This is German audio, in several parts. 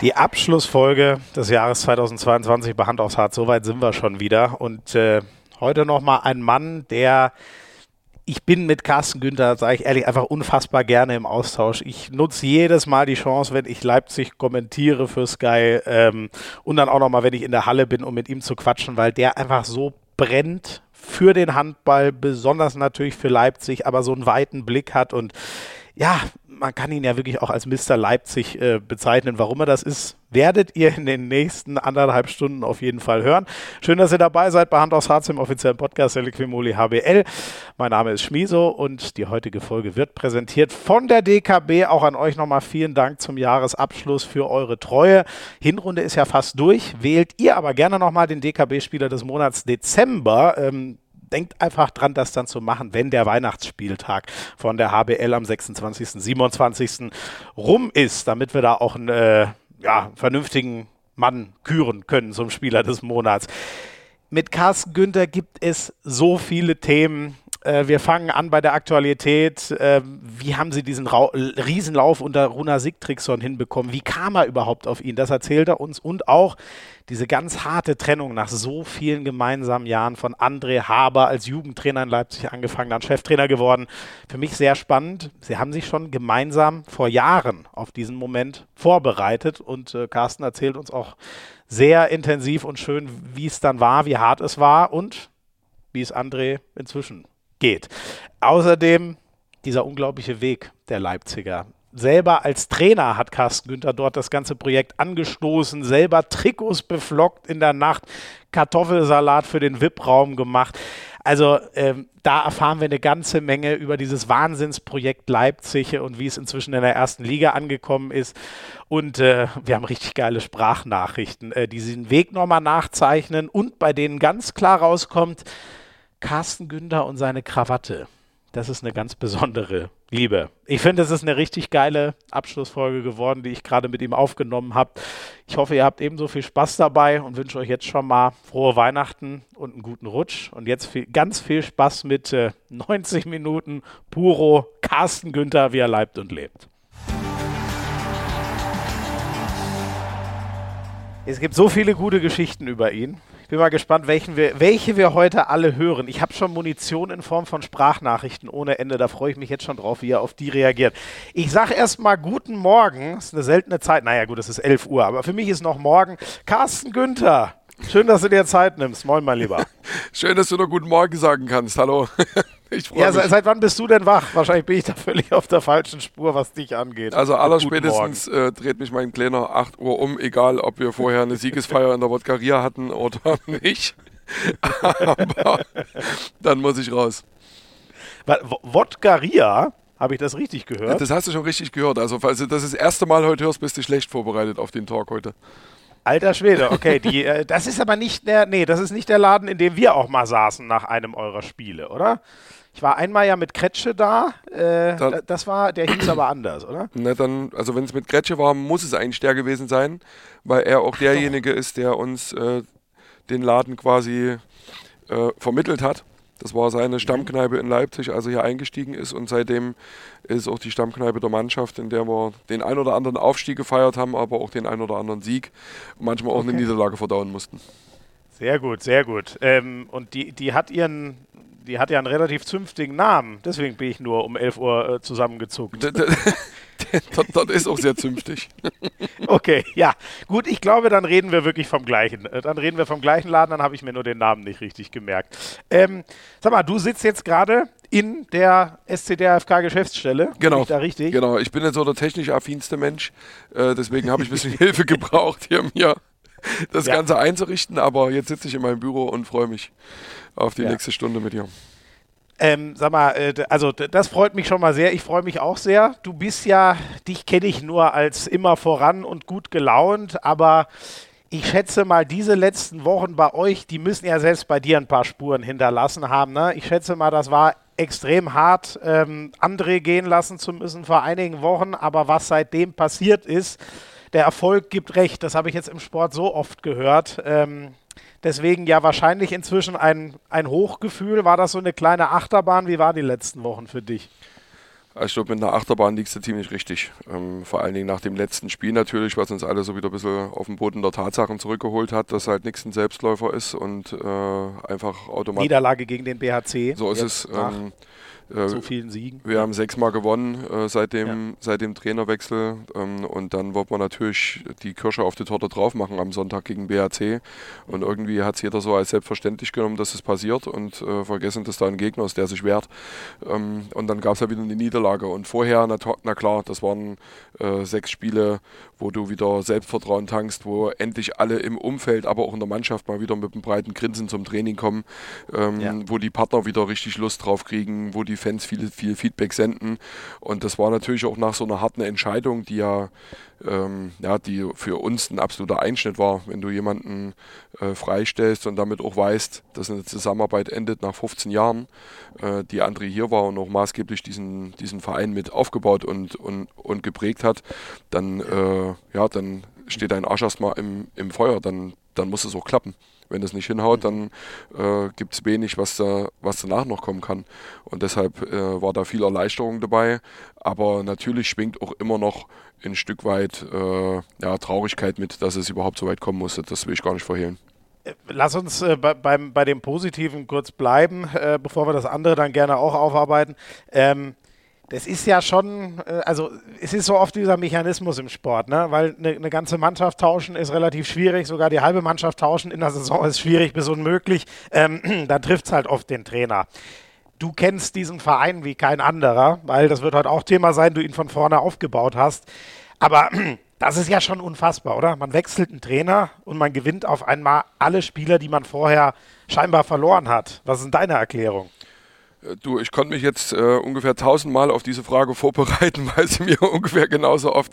Die Abschlussfolge des Jahres 2022 bei Hand aufs Hart, soweit sind wir schon wieder. Und äh, heute nochmal ein Mann, der ich bin mit Carsten Günther, sage ich ehrlich, einfach unfassbar gerne im Austausch. Ich nutze jedes Mal die Chance, wenn ich Leipzig kommentiere für Sky ähm, und dann auch nochmal, wenn ich in der Halle bin, um mit ihm zu quatschen, weil der einfach so brennt für den Handball, besonders natürlich für Leipzig, aber so einen weiten Blick hat und ja, man kann ihn ja wirklich auch als Mr. Leipzig äh, bezeichnen. Warum er das ist, werdet ihr in den nächsten anderthalb Stunden auf jeden Fall hören. Schön, dass ihr dabei seid bei Hand aus Harz im offiziellen Podcast der Liquimoli HBL. Mein Name ist Schmiso und die heutige Folge wird präsentiert von der DKB. Auch an euch nochmal vielen Dank zum Jahresabschluss für eure Treue. Hinrunde ist ja fast durch. Wählt ihr aber gerne nochmal den DKB-Spieler des Monats Dezember. Ähm, denkt einfach dran, das dann zu machen, wenn der Weihnachtsspieltag von der HBL am 26., 27. rum ist, damit wir da auch einen äh, ja, vernünftigen Mann küren können zum Spieler des Monats. Mit Carsten Günther gibt es so viele Themen. Äh, wir fangen an bei der Aktualität. Äh, wie haben Sie diesen Ra Riesenlauf unter Runa Sigtriksson hinbekommen? Wie kam er überhaupt auf ihn? Das erzählt er uns. Und auch diese ganz harte Trennung nach so vielen gemeinsamen Jahren von André Haber als Jugendtrainer in Leipzig angefangen, dann Cheftrainer geworden. Für mich sehr spannend. Sie haben sich schon gemeinsam vor Jahren auf diesen Moment vorbereitet und äh, Carsten erzählt uns auch sehr intensiv und schön, wie es dann war, wie hart es war und wie es André inzwischen geht. Außerdem dieser unglaubliche Weg der Leipziger selber als Trainer hat Carsten Günther dort das ganze Projekt angestoßen, selber Trikots beflockt in der Nacht, Kartoffelsalat für den VIP-Raum gemacht. Also ähm, da erfahren wir eine ganze Menge über dieses Wahnsinnsprojekt Leipzig und wie es inzwischen in der ersten Liga angekommen ist. Und äh, wir haben richtig geile Sprachnachrichten, äh, die diesen Weg nochmal nachzeichnen und bei denen ganz klar rauskommt, Carsten Günther und seine Krawatte das ist eine ganz besondere Liebe. Ich finde, es ist eine richtig geile Abschlussfolge geworden, die ich gerade mit ihm aufgenommen habe. Ich hoffe, ihr habt ebenso viel Spaß dabei und wünsche euch jetzt schon mal frohe Weihnachten und einen guten Rutsch. Und jetzt viel, ganz viel Spaß mit äh, 90 Minuten Puro Carsten Günther, wie er leibt und lebt. Es gibt so viele gute Geschichten über ihn bin mal gespannt, welchen wir, welche wir heute alle hören. Ich habe schon Munition in Form von Sprachnachrichten ohne Ende. Da freue ich mich jetzt schon drauf, wie er auf die reagiert. Ich sage erstmal guten Morgen. Das ist eine seltene Zeit. Naja, gut, es ist 11 Uhr, aber für mich ist noch morgen. Carsten Günther. Schön, dass du dir Zeit nimmst. Moin, mein Lieber. Schön, dass du noch guten Morgen sagen kannst. Hallo. Ich freue ja, mich. Seit wann bist du denn wach? Wahrscheinlich bin ich da völlig auf der falschen Spur, was dich angeht. Also allerspätestens äh, dreht mich mein Kleiner 8 Uhr um, egal ob wir vorher eine Siegesfeier in der Wodkaria hatten oder nicht. Aber dann muss ich raus. Wodkaria? Habe ich das richtig gehört? Das hast du schon richtig gehört. Also, falls du das das erste Mal heute hörst, bist du schlecht vorbereitet auf den Talk heute. Alter Schwede, okay. Die, äh, das ist aber nicht der, nee, das ist nicht der Laden, in dem wir auch mal saßen nach einem eurer Spiele, oder? Ich war einmal ja mit Kretsche da. Äh, dann, das war, der hieß aber anders, oder? Na dann, also wenn es mit Kretsche war, muss es eigentlich der gewesen sein, weil er auch derjenige ist, der uns äh, den Laden quasi äh, vermittelt hat. Das war seine mhm. Stammkneipe in Leipzig, als er hier eingestiegen ist. Und seitdem ist auch die Stammkneipe der Mannschaft, in der wir den ein oder anderen Aufstieg gefeiert haben, aber auch den ein oder anderen Sieg und manchmal auch okay. eine Niederlage verdauen mussten. Sehr gut, sehr gut. Ähm, und die, die hat ihren, die hat ja einen relativ zünftigen Namen. Deswegen bin ich nur um 11 Uhr äh, zusammengezuckt. dort, dort, ist auch sehr zünftig. okay, ja. Gut, ich glaube, dann reden wir wirklich vom gleichen. Äh, dann reden wir vom gleichen Laden, dann habe ich mir nur den Namen nicht richtig gemerkt. Ähm, sag mal, du sitzt jetzt gerade in der SCDFK-Geschäftsstelle. Genau. da richtig? Genau, ich bin jetzt so der technisch affinste Mensch. Äh, deswegen habe ich ein bisschen Hilfe gebraucht, hier mir das ja. Ganze einzurichten. Aber jetzt sitze ich in meinem Büro und freue mich auf die ja. nächste Stunde mit dir. Ähm, sag mal, äh, also das freut mich schon mal sehr. Ich freue mich auch sehr. Du bist ja, dich kenne ich nur als immer voran und gut gelaunt, aber ich schätze mal, diese letzten Wochen bei euch, die müssen ja selbst bei dir ein paar Spuren hinterlassen haben. Ne? Ich schätze mal, das war extrem hart, ähm, André gehen lassen zu müssen vor einigen Wochen, aber was seitdem passiert ist, der Erfolg gibt recht. Das habe ich jetzt im Sport so oft gehört. Ähm, Deswegen ja wahrscheinlich inzwischen ein, ein Hochgefühl. War das so eine kleine Achterbahn? Wie war die letzten Wochen für dich? Also ich glaube, mit einer Achterbahn liegst du ziemlich richtig. Ähm, vor allen Dingen nach dem letzten Spiel natürlich, was uns alle so wieder ein bisschen auf den Boden der Tatsachen zurückgeholt hat, dass halt nichts ein Selbstläufer ist und äh, einfach automatisch. Niederlage gegen den BHC. So ist es. Ähm, äh, so vielen Siegen. Wir haben sechsmal gewonnen äh, seit, dem, ja. seit dem Trainerwechsel ähm, und dann wird man natürlich die Kirsche auf die Torte drauf machen am Sonntag gegen BHC und irgendwie hat es jeder so als selbstverständlich genommen, dass es passiert und äh, vergessen, dass da ein Gegner ist, der sich wehrt. Ähm, und dann gab es ja wieder eine Niederlage und vorher, na, na klar, das waren äh, sechs Spiele, wo du wieder Selbstvertrauen tankst, wo endlich alle im Umfeld, aber auch in der Mannschaft mal wieder mit einem breiten Grinsen zum Training kommen, ähm, ja. wo die Partner wieder richtig Lust drauf kriegen, wo die Fans viel, viel Feedback senden. Und das war natürlich auch nach so einer harten Entscheidung, die ja, ähm, ja die für uns ein absoluter Einschnitt war, wenn du jemanden äh, freistellst und damit auch weißt, dass eine Zusammenarbeit endet nach 15 Jahren, äh, die André hier war und auch maßgeblich diesen, diesen Verein mit aufgebaut und, und, und geprägt hat, dann, äh, ja, dann steht dein Arsch erstmal im, im Feuer, dann, dann muss es auch klappen. Wenn das nicht hinhaut, dann äh, gibt es wenig, was, da, was danach noch kommen kann. Und deshalb äh, war da viel Erleichterung dabei. Aber natürlich schwingt auch immer noch ein Stück weit äh, ja, Traurigkeit mit, dass es überhaupt so weit kommen musste. Das will ich gar nicht verhehlen. Äh, lass uns äh, bei, beim, bei dem Positiven kurz bleiben, äh, bevor wir das andere dann gerne auch aufarbeiten. Ähm, das ist ja schon, äh, also es ist so oft dieser Mechanismus im Sport, ne? weil eine, eine, ganze Mannschaft tauschen ist relativ schwierig, sogar die halbe Mannschaft tauschen in der Saison ist schwierig bis unmöglich. Ähm, da trifft es halt oft den Trainer. Du kennst diesen Verein wie kein anderer, weil das wird heute auch Thema sein, du ihn von vorne aufgebaut hast. Aber das ist ja schon unfassbar, oder? Man wechselt einen Trainer und man gewinnt auf einmal alle Spieler, die man vorher scheinbar verloren hat. Was ist denn deine Erklärung? Äh, du, ich konnte mich jetzt äh, ungefähr tausendmal auf diese Frage vorbereiten, weil sie mir ungefähr genauso oft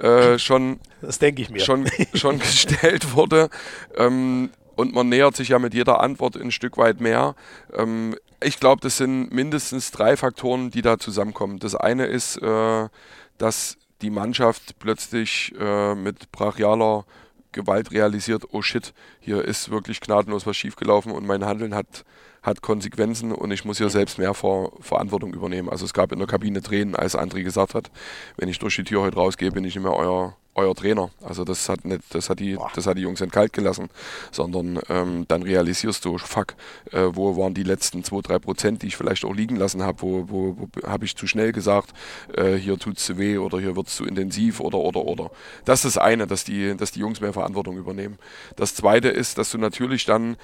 äh, schon, das denke ich mir. schon, schon gestellt wurde. Ähm, und man nähert sich ja mit jeder Antwort ein Stück weit mehr. Ähm, ich glaube, das sind mindestens drei Faktoren, die da zusammenkommen. Das eine ist, äh, dass die Mannschaft plötzlich äh, mit brachialer Gewalt realisiert, oh shit, hier ist wirklich gnadenlos was schiefgelaufen und mein Handeln hat hat Konsequenzen und ich muss hier selbst mehr Ver Verantwortung übernehmen. Also es gab in der Kabine Tränen, als André gesagt hat, wenn ich durch die Tür heute rausgehe, bin ich nicht mehr euer, euer Trainer. Also das hat nicht, das hat die, das hat die Jungs nicht kalt gelassen, sondern ähm, dann realisierst du, fuck, äh, wo waren die letzten zwei, drei Prozent, die ich vielleicht auch liegen lassen habe, wo, wo, wo habe ich zu schnell gesagt, äh, hier tut's zu weh oder hier wird's zu intensiv oder oder oder. Das ist das eine, dass die, dass die Jungs mehr Verantwortung übernehmen. Das zweite ist, dass du natürlich dann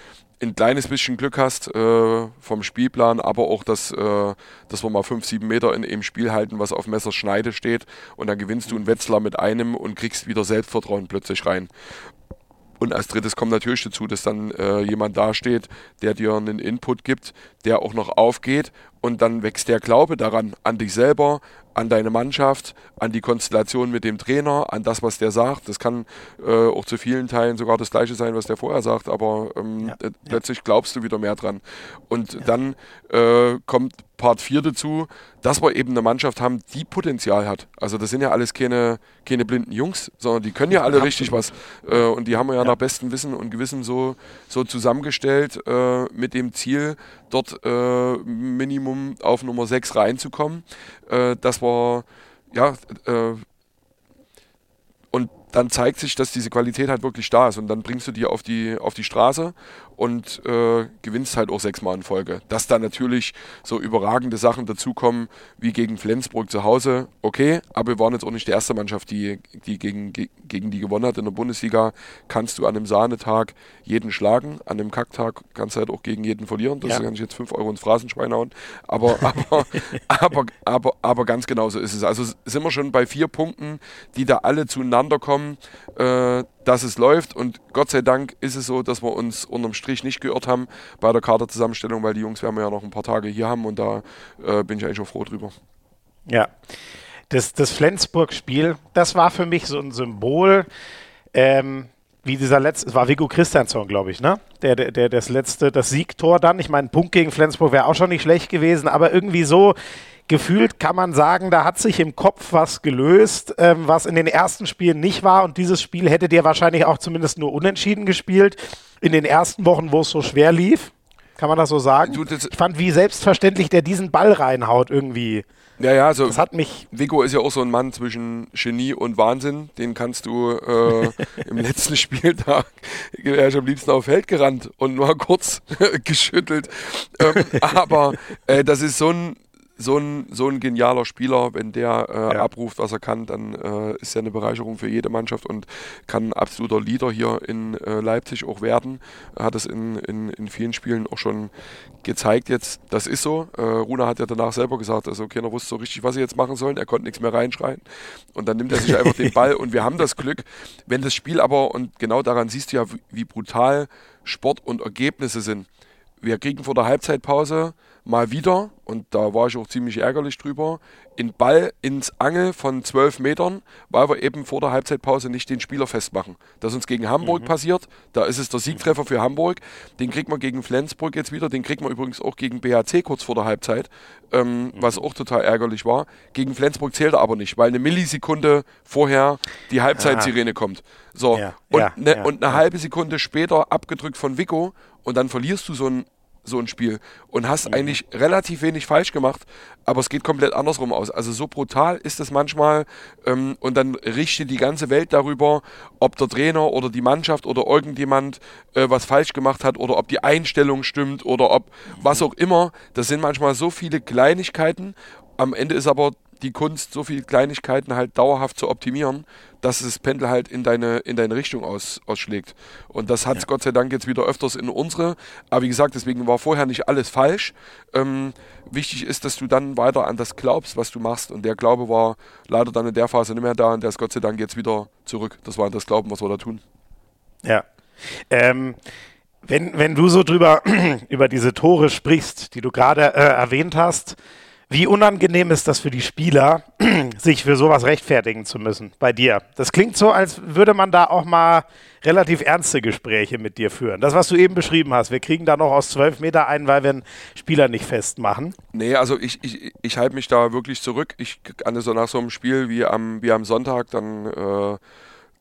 ein kleines bisschen Glück hast äh, vom Spielplan, aber auch, dass, äh, dass wir mal fünf, sieben Meter in einem Spiel halten, was auf Messerschneide steht und dann gewinnst du einen Wetzlar mit einem und kriegst wieder Selbstvertrauen plötzlich rein. Und als drittes kommt natürlich dazu, dass dann äh, jemand dasteht, der dir einen Input gibt, der auch noch aufgeht und dann wächst der Glaube daran, an dich selber, an deine Mannschaft, an die Konstellation mit dem Trainer, an das, was der sagt. Das kann äh, auch zu vielen Teilen sogar das gleiche sein, was der vorher sagt, aber ähm, ja, plötzlich glaubst du wieder mehr dran. Und ja. dann äh, kommt Part 4 dazu, dass wir eben eine Mannschaft haben, die Potenzial hat. Also das sind ja alles keine, keine blinden Jungs, sondern die können ja alle richtig was. Äh, und die haben wir ja, ja, nach bestem Wissen und Gewissen so, so zusammengestellt äh, mit dem Ziel, dort äh, Minimum auf Nummer 6 reinzukommen. Äh, das war ja äh, und dann zeigt sich, dass diese Qualität halt wirklich da ist und dann bringst du die auf die, auf die Straße und äh, gewinnst halt auch sechsmal in Folge. Dass da natürlich so überragende Sachen dazukommen, wie gegen Flensburg zu Hause, okay, aber wir waren jetzt auch nicht die erste Mannschaft, die, die gegen, gegen die gewonnen hat. In der Bundesliga kannst du an einem Sahnetag jeden schlagen, an einem Kacktag kannst du halt auch gegen jeden verlieren. Das ja. kann ich jetzt 5 Euro ins Phrasenschwein hauen. Aber, aber, aber, aber, aber ganz genau so ist es. Also sind wir schon bei vier Punkten, die da alle zueinander kommen. Äh, dass es läuft. Und Gott sei Dank ist es so, dass wir uns unterm Strich nicht geirrt haben bei der Kaderzusammenstellung, weil die Jungs werden wir ja noch ein paar Tage hier haben und da äh, bin ich eigentlich auch froh drüber. Ja, das, das Flensburg-Spiel, das war für mich so ein Symbol. Ähm, wie dieser letzte, es war Vigo Christiansson, glaube ich, ne? Der, der, der, das letzte, das Siegtor dann. Ich meine, ein Punkt gegen Flensburg wäre auch schon nicht schlecht gewesen, aber irgendwie so, gefühlt kann man sagen, da hat sich im Kopf was gelöst, ähm, was in den ersten Spielen nicht war. Und dieses Spiel hättet ihr wahrscheinlich auch zumindest nur unentschieden gespielt in den ersten Wochen, wo es so schwer lief. Kann man das so sagen? Du, das- ich fand, wie selbstverständlich der diesen Ball reinhaut irgendwie. Ja, ja, also Das hat mich. Vico ist ja auch so ein Mann zwischen Genie und Wahnsinn. Den kannst du äh, im letzten Spieltag, er ist am liebsten auf Feld gerannt und nur kurz geschüttelt. Ähm, aber äh, das ist so ein, so, ein, so ein genialer Spieler. Wenn der äh, Ja. abruft, was er kann, dann äh, ist er eine Bereicherung für jede Mannschaft und kann ein absoluter Leader hier in äh, Leipzig auch werden. Er hat es in, in, in vielen Spielen auch schon gezeigt jetzt. Das ist so. Äh, Runa hat ja danach selber gesagt, also keiner wusste so richtig, was sie jetzt machen sollen. Er konnte nichts mehr reinschreien. Und dann nimmt er sich einfach den Ball und wir haben das Glück, wenn das Spiel aber, und genau daran siehst du ja, wie, wie brutal Sport und Ergebnisse sind. Wir kriegen vor der Halbzeitpause mal wieder, und da war ich auch ziemlich ärgerlich drüber, einen Ball ins Angel von 12 Metern, weil wir eben vor der Halbzeitpause nicht den Spieler festmachen. Das ist uns gegen Hamburg passiert, da ist es der Siegtreffer für Hamburg, den kriegt man gegen Flensburg jetzt wieder, den kriegt man übrigens auch gegen BHC kurz vor der Halbzeit, ähm, was auch total ärgerlich war. Gegen Flensburg zählt er aber nicht, weil eine Millisekunde vorher die Halbzeitsirene kommt. So, Ja, und, ja, ne, ja, und eine halbe Sekunde später abgedrückt von Vico und dann verlierst du so ein, so ein Spiel und hast eigentlich relativ wenig falsch gemacht, aber es geht komplett andersrum aus. Also so brutal ist es manchmal ähm, und dann richtet die ganze Welt darüber, ob der Trainer oder die Mannschaft oder irgendjemand äh, was falsch gemacht hat oder ob die Einstellung stimmt oder ob was auch immer. Das sind manchmal so viele Kleinigkeiten. Am Ende ist aber die Kunst, so viele Kleinigkeiten halt dauerhaft zu optimieren, dass das Pendel halt in deine, in deine Richtung aus, ausschlägt. Und das hat es Gott sei Dank jetzt wieder öfters in unsere. Aber wie gesagt, deswegen war vorher nicht alles falsch. Ähm, wichtig ist, dass du dann weiter an das glaubst, was du machst. Und der Glaube war leider dann in der Phase nicht mehr da und der ist Gott sei Dank jetzt wieder zurück. Das war das Glauben, was wir da tun. Ja. Ähm, wenn, wenn du so drüber über diese Tore sprichst, die du gerade äh, erwähnt hast, wie unangenehm ist das für die Spieler, sich für sowas rechtfertigen zu müssen bei dir? Das klingt so, als würde man da auch mal relativ ernste Gespräche mit dir führen. Das, was du eben beschrieben hast, wir kriegen da noch aus zwölf Meter ein, weil wir einen Spieler nicht festmachen. Nee, also ich, ich, ich halte mich da wirklich zurück. Ich kann so nach so einem Spiel wie am, wie am Sonntag, dann, äh,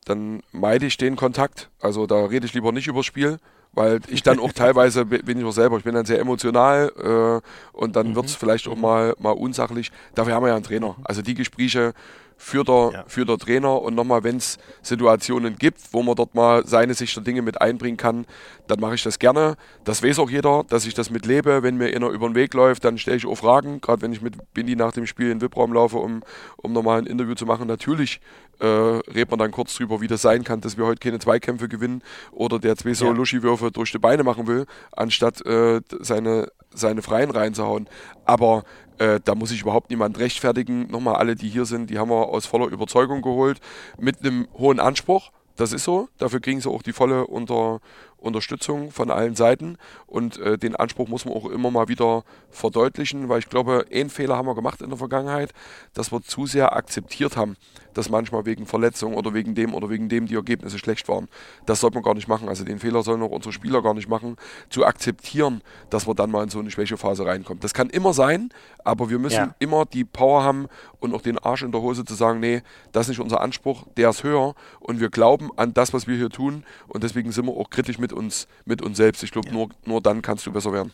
dann meide ich den Kontakt. Also da rede ich lieber nicht übers Spiel, weil ich dann auch teilweise bi- bin ich auch selber, ich bin dann sehr emotional äh, und dann wird es vielleicht auch mal, mal unsachlich. Dafür haben wir ja einen Trainer. Also die Gespräche führt der, Ja. führt der Trainer und nochmal, wenn es Situationen gibt, wo man dort mal seine Sicht der Dinge mit einbringen kann, dann mache ich das gerne. Das weiß auch jeder, dass ich das mitlebe. Wenn mir einer über den Weg läuft, dann stelle ich auch Fragen. Gerade wenn ich mit Bindi nach dem Spiel in den VIP-Raum laufe, um, um nochmal ein Interview zu machen. Natürlich äh, redet man dann kurz drüber, wie das sein kann, dass wir heute keine Zweikämpfe gewinnen oder der zwei so Ja. Luschi-Würfe durch die Beine machen will, anstatt äh, seine, seine Freien reinzuhauen. Aber äh, da muss ich überhaupt niemand rechtfertigen. Nochmal alle, die hier sind, die haben wir aus voller Überzeugung geholt, mit einem hohen Anspruch. Das ist so. Dafür kriegen sie auch die volle Unter Unterstützung von allen Seiten. Und äh, den Anspruch muss man auch immer mal wieder verdeutlichen, weil ich glaube, einen Fehler haben wir gemacht in der Vergangenheit, dass wir zu sehr akzeptiert haben, dass manchmal wegen Verletzung oder wegen dem oder wegen dem die Ergebnisse schlecht waren. Das sollte man gar nicht machen. Also den Fehler sollen auch unsere Spieler gar nicht machen, zu akzeptieren, dass wir dann mal in so eine Schwächephase reinkommen. Das kann immer sein, aber wir müssen Ja. immer die Power haben und auch den Arsch in der Hose zu sagen, nee, das ist nicht unser Anspruch, der ist höher und wir glauben an das, was wir hier tun und deswegen sind wir auch kritisch mit uns, mit uns selbst. Ich glaube, nur, nur dann kannst du besser werden.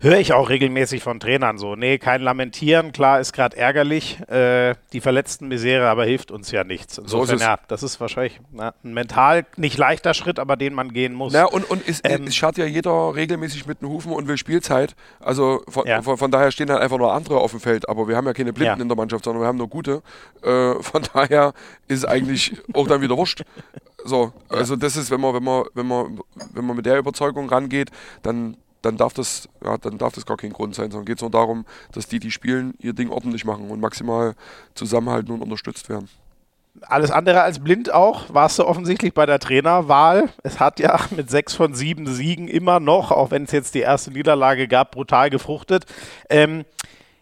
Höre ich auch regelmäßig von Trainern so. Nee, kein Lamentieren, klar, ist gerade ärgerlich. Äh, die verletzten Misere, aber hilft uns ja nichts. Insofern, es. ja, das ist wahrscheinlich na, ein mental nicht leichter Schritt, aber den man gehen muss. Na, und, und es, Ähm, es schaut ja jeder regelmäßig mit den Hufen und will Spielzeit. Also von, Ja. von, von daher stehen dann einfach nur andere auf dem Feld. Aber wir haben ja keine Blinden Ja. in der Mannschaft, sondern wir haben nur gute. Äh, von daher ist es eigentlich auch dann wieder wurscht. So, also das ist, wenn man, wenn man, wenn man, wenn man mit der Überzeugung rangeht, dann, dann darf das, ja, dann darf das gar kein Grund sein, sondern geht es nur darum, dass die, die spielen, ihr Ding ordentlich machen und maximal zusammenhalten und unterstützt werden. Alles andere als blind auch, warst du offensichtlich bei der Trainerwahl. Es hat ja mit sechs von sieben Siegen immer noch, auch wenn es jetzt die erste Niederlage gab, brutal gefruchtet. Ähm,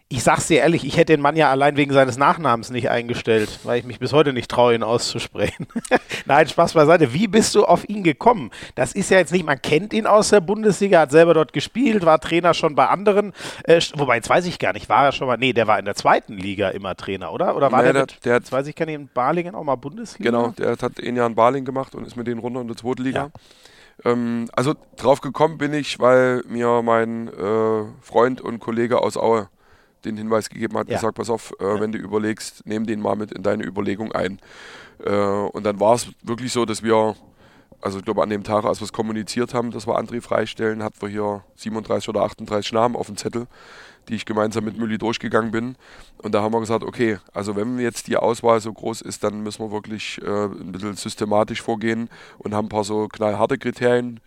ich sag's dir ehrlich, ich hätte den Mann ja allein wegen seines Nachnamens nicht eingestellt, weil ich mich bis heute nicht traue, ihn auszusprechen. Nein, Spaß beiseite. Wie bist du auf ihn gekommen? Das ist ja jetzt nicht, man kennt ihn aus der Bundesliga, hat selber dort gespielt, war Trainer schon bei anderen. Äh, wobei, jetzt weiß ich gar nicht, war er schon mal, nee, der war in der zweiten Liga immer Trainer, oder? Oder war Nee, der, der- mit, der hat- jetzt weiß ich gar nicht, in Balingen auch mal Bundesliga? Genau, der hat ein Jahr in Baling gemacht und ist mit denen runter in der zweiten Liga. Ähm, also drauf gekommen bin ich, weil mir mein äh, Freund und Kollege aus Aue den Hinweis gegeben hat, Ja. gesagt, pass auf, äh, Ja. wenn du überlegst, nimm den mal mit in deine Überlegung ein. Äh, und dann war es wirklich so, dass wir, also ich glaube an dem Tag, als wir es kommuniziert haben, dass wir André freistellen, hatten wir hier 37 oder 38 Namen auf dem Zettel, die ich gemeinsam mit Mülli durchgegangen bin. Und da haben wir gesagt, okay, also wenn jetzt die Auswahl so groß ist, dann müssen wir wirklich äh, ein bisschen systematisch vorgehen und haben ein paar so knallharte Kriterien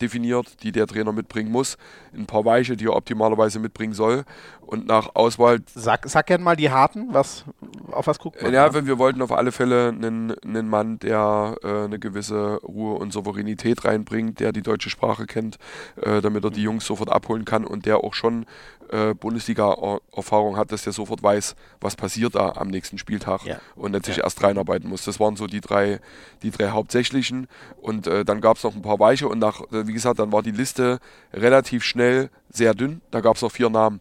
definiert, die der Trainer mitbringen muss. Ein paar weiche, die er optimalerweise mitbringen soll. Und nach Auswahl Sag, sag gerne mal die harten, was, auf was guckt man? ja, wenn wir wollten auf alle Fälle einen, einen Mann, der äh, eine gewisse Ruhe und Souveränität reinbringt, der die deutsche Sprache kennt, äh, damit er die Jungs sofort abholen kann und der auch schon äh, Bundesliga-Erfahrung hat, dass der sofort weiß, was passiert da am nächsten Spieltag Ja. und nicht sich Ja. erst reinarbeiten muss. Das waren so die drei, die drei hauptsächlichen und äh, dann gab es noch ein paar weiche und nach, äh, wie gesagt, dann war die Liste relativ schnell sehr dünn. Da gab es noch vier Namen.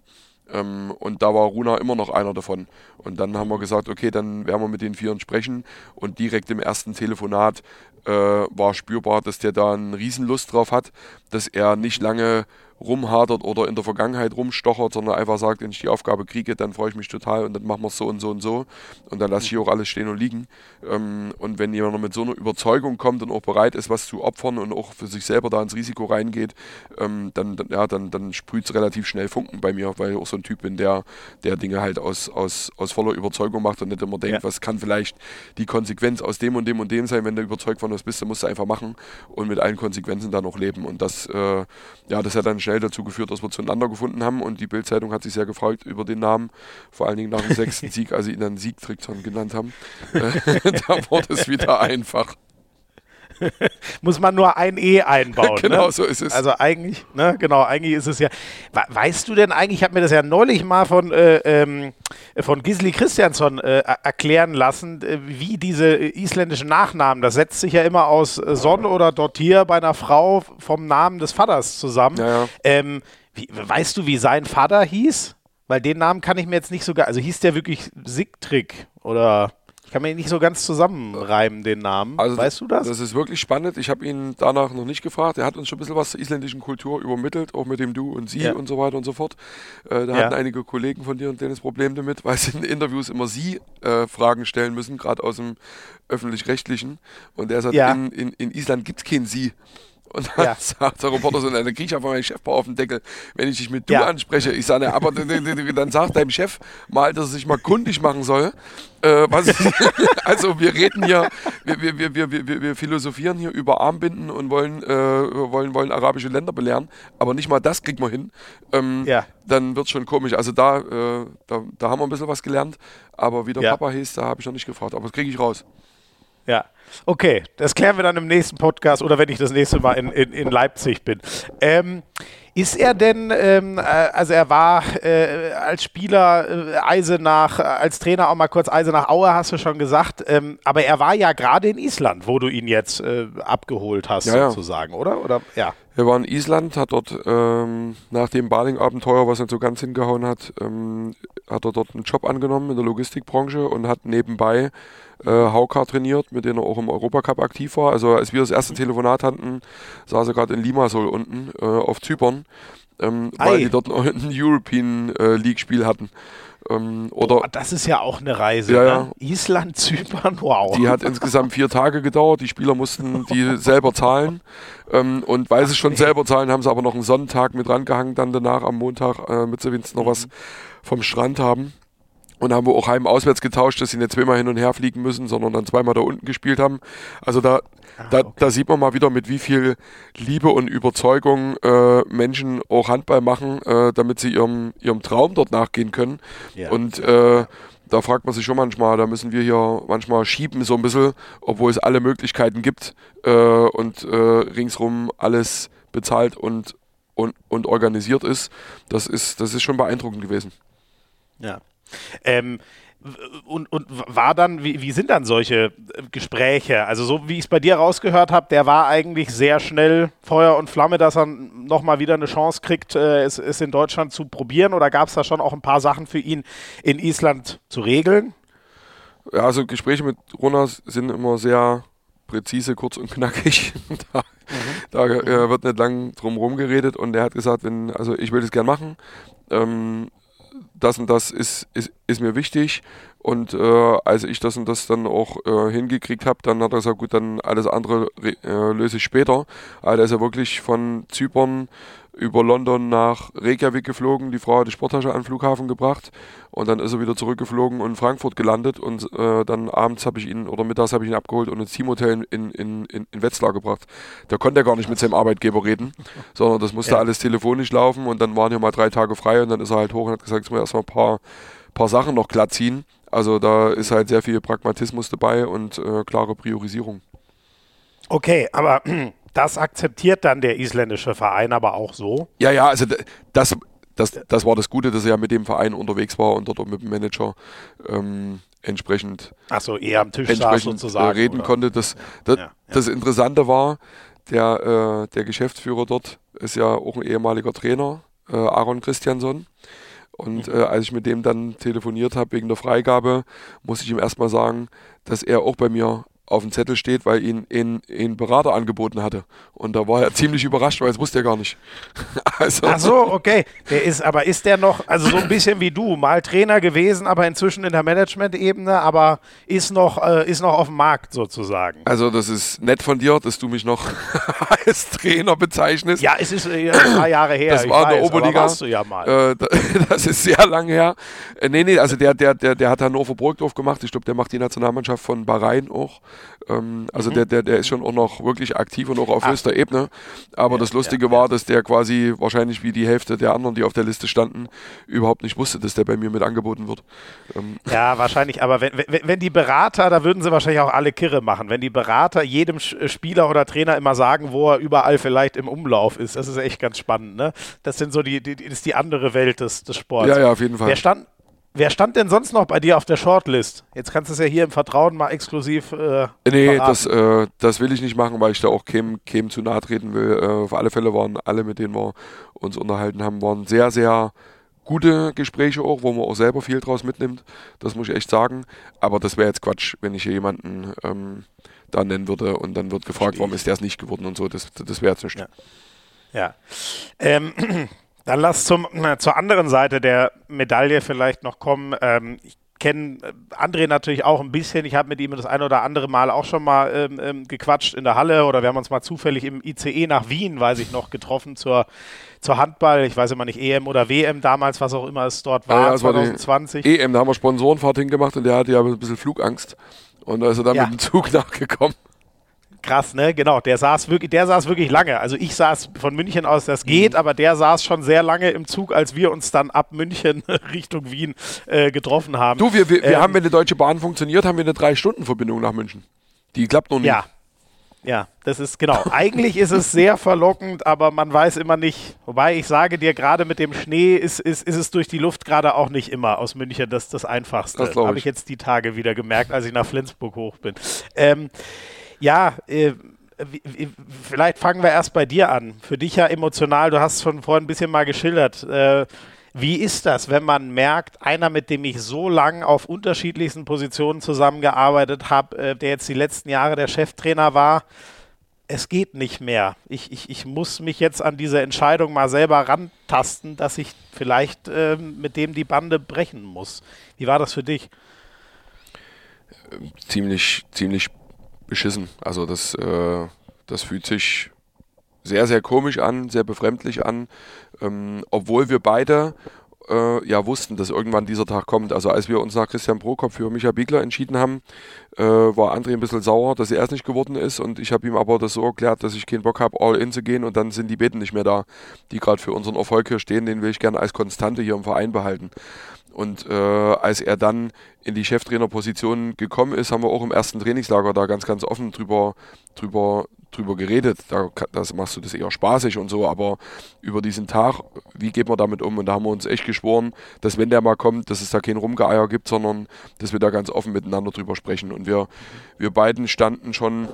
Ähm, und da war Runa immer noch einer davon. Und dann haben wir gesagt, okay, dann werden wir mit den Vieren sprechen. Und direkt im ersten Telefonat äh, war spürbar, dass der da eine Riesenlust drauf hat, dass er nicht lange rumhadert oder in der Vergangenheit rumstochert, sondern einfach sagt, wenn ich die Aufgabe kriege, dann freue ich mich total und dann machen wir es so und so und so. Und dann lasse ich hier auch alles stehen und liegen. Ähm, und wenn jemand mit so einer Überzeugung kommt und auch bereit ist, was zu opfern und auch für sich selber da ins Risiko reingeht, ähm, dann, dann, ja, dann, dann sprüht es relativ schnell Funken bei mir, weil ich auch so ein Typ bin, der, der Dinge halt aus, aus, aus voller Überzeugung macht und nicht immer denkt, Ja. was kann vielleicht die Konsequenz aus dem und dem und dem sein. Wenn du überzeugt von was bist, dann musst du einfach machen und mit allen Konsequenzen dann auch leben. Und das, äh, ja, das hat dann schnell dazu geführt, dass wir zueinander gefunden haben und die Bildzeitung hat sich sehr gefreut über den Namen, vor allen Dingen nach dem sechsten Sieg, als sie ihn dann Siegtrickson genannt haben. Äh, da wurde es wieder einfach. Muss man nur ein E einbauen. genau ne? so ist es. Also eigentlich, ne, genau, eigentlich ist es ja. We- Weißt du denn eigentlich, ich habe mir das ja neulich mal von, äh, ähm, von Gisli Christiansson äh, er- erklären lassen, äh, wie diese isländischen Nachnamen, das setzt sich ja immer aus Son oder Dottir bei einer Frau vom Namen des Vaters zusammen. Ja, ja. Ähm, wie, weißt du, wie sein Vater hieß? Weil den Namen kann ich mir jetzt nicht so gar, also hieß der wirklich Sigtrig oder kann mir nicht so ganz zusammenreimen, den Namen. Also weißt du das? Das ist wirklich spannend. Ich habe ihn danach noch nicht gefragt. Er hat uns schon ein bisschen was zur isländischen Kultur übermittelt, auch mit dem Du und Sie Ja. und so weiter und so fort. Äh, da Ja. hatten einige Kollegen von dir und denen das Problem damit, weil sie in Interviews immer Sie äh, Fragen stellen müssen, gerade aus dem öffentlich-rechtlichen. Und er sagt, Ja. in, in, in Island gibt es kein Sie. Und dann Ja. sagt der Reporter so, dann kriege ich einfach meinen Chefbau auf den Deckel, wenn ich dich mit Du Ja. anspreche. Ich sage, aber dann sagt deinem Chef mal, dass er sich mal kundig machen soll. Äh, also wir reden hier, wir, wir, wir, wir, wir, wir philosophieren hier über Armbinden und wollen, äh, wollen, wollen arabische Länder belehren, aber nicht mal das kriegt man hin. Ähm, Ja. Dann wird es schon komisch. Also da, äh, da, da haben wir ein bisschen was gelernt, aber wie der Ja. Papa hieß, da habe ich noch nicht gefragt, aber das kriege ich raus. Ja, okay, das klären wir dann im nächsten Podcast oder wenn ich das nächste Mal in, in, in Leipzig bin. Ähm, ist er denn, ähm, äh, also er war äh, als Spieler äh, Eisenach, äh, als Trainer auch mal kurz Eisenach Aue, hast du schon gesagt, ähm, aber er war ja gerade in Island, wo du ihn jetzt äh, abgeholt hast, Ja, ja. sozusagen, oder? Oder ja. Er war in Island, hat dort ähm, nach dem Baling-Abenteuer, was nicht so ganz hingehauen hat, ähm, hat er dort einen Job angenommen in der Logistikbranche und hat nebenbei äh, Hauka trainiert, mit dem er auch im Europacup aktiv war. Also als wir das erste Telefonat hatten, saß er gerade in Limassol unten äh, auf Zypern, ähm, Ei. weil die dort noch ein European äh, League-Spiel hatten. Ähm, oder Boah, das ist ja auch eine Reise. Ja, ne? ja. Island, Zypern, wow. Die hat insgesamt vier Tage gedauert. Die Spieler mussten die selber zahlen. Ähm, und weil sie schon selber zahlen, haben sie aber noch einen Sonntag mit rangehangen, dann danach am Montag, äh, mit sie wenigstens noch was vom Strand haben. Und haben wir auch heim auswärts getauscht, dass sie nicht zweimal hin und her fliegen müssen, sondern dann zweimal da unten gespielt haben. Also da, da, okay. da sieht man mal wieder, mit wie viel Liebe und Überzeugung äh, Menschen auch Handball machen, äh, damit sie ihrem, ihrem Traum dort nachgehen können. Ja. Und äh, da fragt man sich schon manchmal, da müssen wir hier manchmal schieben so ein bisschen, obwohl es alle Möglichkeiten gibt äh, und äh, ringsrum alles bezahlt und, und, und organisiert ist. Das ist, das ist schon beeindruckend gewesen. Ja. Ähm, und, und war dann, wie, wie sind dann solche Gespräche? Also so wie ich es bei dir rausgehört habe, der war eigentlich sehr schnell Feuer und Flamme, dass er nochmal wieder eine Chance kriegt, äh, es, es in Deutschland zu probieren. Oder gab es da schon auch ein paar Sachen für ihn in Island zu regeln? Ja, also Gespräche mit Ronas sind immer sehr präzise, kurz und knackig. da Da äh, wird nicht lang drum herum geredet und er hat gesagt, wenn, also ich will das gern machen. Ähm, das und das ist, ist, ist mir wichtig. Und äh, als ich das und das dann auch äh, hingekriegt habe, dann hat er gesagt, gut, dann alles andere äh, löse ich später. Also er ist ja wirklich von Zypern über London nach Reykjavik geflogen. Die Frau hat die Sporttasche an den Flughafen gebracht und dann ist er wieder zurückgeflogen und in Frankfurt gelandet und äh, dann abends habe ich ihn oder mittags habe ich ihn abgeholt und ins Teamhotel in, in, in, in Wetzlar gebracht. Da konnte er gar nicht mit seinem Arbeitgeber reden, sondern das musste ja. alles telefonisch laufen und dann waren hier mal drei Tage frei und dann ist er halt hoch und hat gesagt, jetzt muss erstmal ein paar, paar Sachen noch glatt ziehen. Also da ist halt sehr viel Pragmatismus dabei und äh, klare Priorisierung. Okay, aber das akzeptiert dann der isländische Verein aber auch so. Ja, ja, also das, das, das war das Gute, dass er ja mit dem Verein unterwegs war und dort auch mit dem Manager ähm, entsprechend, Ach so, eher am Tisch saß sozusagen, reden oder? konnte. Das, das, ja, ja. das Interessante war, der, äh, der Geschäftsführer dort ist ja auch ein ehemaliger Trainer, äh, Aaron Christiansson. Und mhm. äh, als ich mit dem dann telefoniert habe wegen der Freigabe, muss ich ihm erstmal sagen, dass er auch bei mir auf dem Zettel steht, weil ihn ein, Berater angeboten hatte. Und da war er ziemlich überrascht, weil das wusste er gar nicht. also, Ach so, okay. Der ist, aber ist der noch, also so ein bisschen wie du, mal Trainer gewesen, aber inzwischen in der Management-Ebene, aber ist noch, äh, ist noch auf dem Markt sozusagen. Also das ist nett von dir, dass du mich noch als Trainer bezeichnest. Ja, es ist äh, ein paar Jahre her. Das war in der Oberliga. du ja mal. Äh, das ist sehr lange her. Äh, nee, nee, also der, der, der, der hat Hannover Burgdorf gemacht. Ich glaube, der macht die Nationalmannschaft von Bahrain auch. Ähm, also mhm. der, der, der ist schon auch noch wirklich aktiv und auch auf Ach. höchster Ebene. Aber ja, das Lustige ja, war, dass der quasi wahrscheinlich wie die Hälfte der anderen, die auf der Liste standen, überhaupt nicht wusste, dass der bei mir mit angeboten wird. Ähm. Ja, wahrscheinlich. Aber wenn, wenn, wenn die Berater, da würden sie wahrscheinlich auch alle Kirre machen. Wenn die Berater jedem Spieler oder Trainer immer sagen, wo er überall vielleicht im Umlauf ist. Das ist echt ganz spannend. Ne? Das sind so die, die, das ist die andere Welt des, des Sports. Ja, ja, auf jeden Fall. Wer stand, Wer stand denn sonst noch bei dir auf der Shortlist? Jetzt kannst du es ja hier im Vertrauen mal exklusiv. Äh, nee, das, äh, das will ich nicht machen, weil ich da auch keinem, keinem zu nahe treten will. Äh, auf alle Fälle waren alle, mit denen wir uns unterhalten haben, waren sehr, sehr gute Gespräche auch, wo man auch selber viel draus mitnimmt. Das muss ich echt sagen. Aber das wäre jetzt Quatsch, wenn ich hier jemanden ähm, da nennen würde und dann wird gefragt, warum ist der es nicht geworden und so. Das, das wäre jetzt nicht. Ja. ja. Ähm, Dann lass zum, zur anderen Seite der Medaille vielleicht noch kommen. Ähm, ich kenne äh, André natürlich auch ein bisschen. Ich habe mit ihm das ein oder andere Mal auch schon mal ähm, ähm, gequatscht in der Halle oder wir haben uns mal zufällig im ICE nach Wien, weiß ich noch, getroffen zur, zur Handball. Ich weiß immer nicht, EM oder WM damals, was auch immer es dort war, ja, 2020. War EM, da haben wir Sponsorenfahrt hingemacht und der hatte ja ein bisschen Flugangst. Und da ist er dann ja. mit dem Zug nachgekommen. Krass, ne? Genau, der saß wirklich, der saß wirklich lange. Also ich saß von München aus, das geht, mhm. aber der saß schon sehr lange im Zug, als wir uns dann ab München Richtung Wien äh, getroffen haben. Du, wir, wir, ähm, wir haben, wenn die Deutsche Bahn funktioniert, haben wir eine Drei-Stunden-Verbindung nach München. Die klappt noch nicht. Ja. Ja, das ist genau. Eigentlich ist es sehr verlockend, aber man weiß immer nicht. Wobei ich sage dir, gerade mit dem Schnee ist, ist, ist es durch die Luft gerade auch nicht immer aus München das, das Einfachste. Das Habe ich jetzt die Tage wieder gemerkt, als ich nach Flensburg hoch bin. Ähm, ja, äh, vielleicht fangen wir erst bei dir an. Für dich ja emotional, du hast schon vorhin ein bisschen mal geschildert. Äh, wie ist das, wenn man merkt, einer, mit dem ich so lange auf unterschiedlichsten Positionen zusammengearbeitet habe, äh, der jetzt die letzten Jahre der Cheftrainer war, es geht nicht mehr. Ich, ich, ich muss mich jetzt an diese Entscheidung mal selber rantasten, dass ich vielleicht äh, mit dem die Bande brechen muss. Wie war das für dich? Ziemlich, ziemlich beschissen. Also das, äh, das fühlt sich sehr, sehr komisch an, sehr befremdlich an, ähm, obwohl wir beide äh, ja wussten, dass irgendwann dieser Tag kommt. Also als wir uns nach Christian Prokop für Micha Biegler entschieden haben, äh, war André ein bisschen sauer, dass er es nicht geworden ist und ich habe ihm aber das so erklärt, dass ich keinen Bock habe, all in zu gehen und dann sind die Beten nicht mehr da, die gerade für unseren Erfolg hier stehen, den will ich gerne als Konstante hier im Verein behalten. Und äh, als er dann in die Cheftrainerposition gekommen ist, haben wir auch im ersten Trainingslager da ganz, ganz offen drüber, drüber, drüber geredet. Da das machst du das eher spaßig und so, aber über diesen Tag, wie geht man damit um? Und da haben wir uns echt geschworen, dass wenn der mal kommt, dass es da kein Rumgeeier gibt, sondern dass wir da ganz offen miteinander drüber sprechen. Und wir, wir beiden standen schon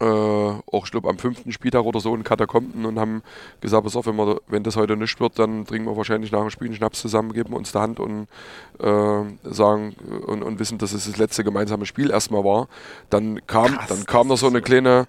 äh, auch ich glaube am fünften Spieltag oder so in Katakomben und haben gesagt, pass auf, wenn, wir, wenn das heute nicht wird, dann trinken wir wahrscheinlich nach dem Spiel einen Schnaps zusammen, geben uns die Hand und äh, sagen und, und, wissen, dass es das letzte gemeinsame Spiel erstmal war. Dann kam, Krass, dann kam noch so eine kleine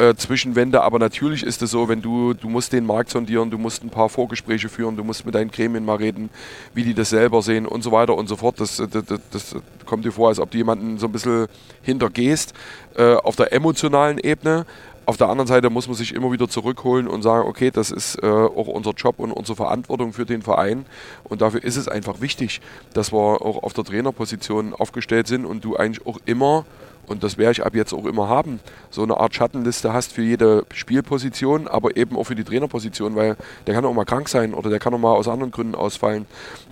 äh, Zwischenwände, aber natürlich ist es so, wenn du, du musst den Markt sondieren, du musst ein paar Vorgespräche führen, du musst mit deinen Gremien mal reden, wie die das selber sehen und so weiter und so fort. Das, das, das, das kommt dir vor, als ob du jemanden so ein bisschen hintergehst äh, auf der emotionalen Ebene. Auf der anderen Seite muss man sich immer wieder zurückholen und sagen, okay, das ist äh, auch unser Job und unsere Verantwortung für den Verein. Und dafür ist es einfach wichtig, dass wir auch auf der Trainerposition aufgestellt sind und du eigentlich auch immer und das werde ich ab jetzt auch immer haben, so eine Art Schattenliste hast für jede Spielposition, aber eben auch für die Trainerposition, weil der kann auch mal krank sein oder der kann auch mal aus anderen Gründen ausfallen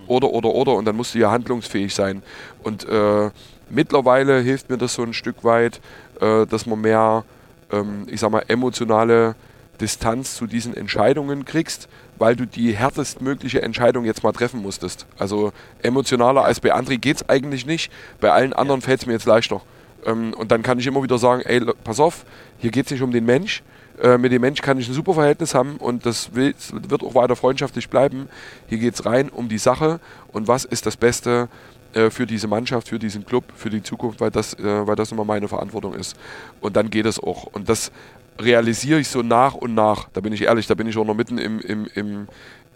oder, oder, oder und dann musst du ja handlungsfähig sein. Und äh, mittlerweile hilft mir das so ein Stück weit, äh, dass man mehr, ähm, ich sag mal, emotionale Distanz zu diesen Entscheidungen kriegst, weil du die härtestmögliche Entscheidung jetzt mal treffen musstest. Also emotionaler als bei André geht es eigentlich nicht, bei allen anderen fällt es mir jetzt leichter. Ähm, und dann kann ich immer wieder sagen, ey, pass auf, hier geht es nicht um den Mensch. Äh, mit dem Mensch kann ich ein super Verhältnis haben und das will, wird auch weiter freundschaftlich bleiben. Hier geht es rein um die Sache und was ist das Beste äh, für diese Mannschaft, für diesen Club, für die Zukunft, weil das, äh, weil das immer meine Verantwortung ist. Und dann geht es auch. Und das realisiere ich so nach und nach. Da bin ich ehrlich, da bin ich auch noch mitten im, im, im,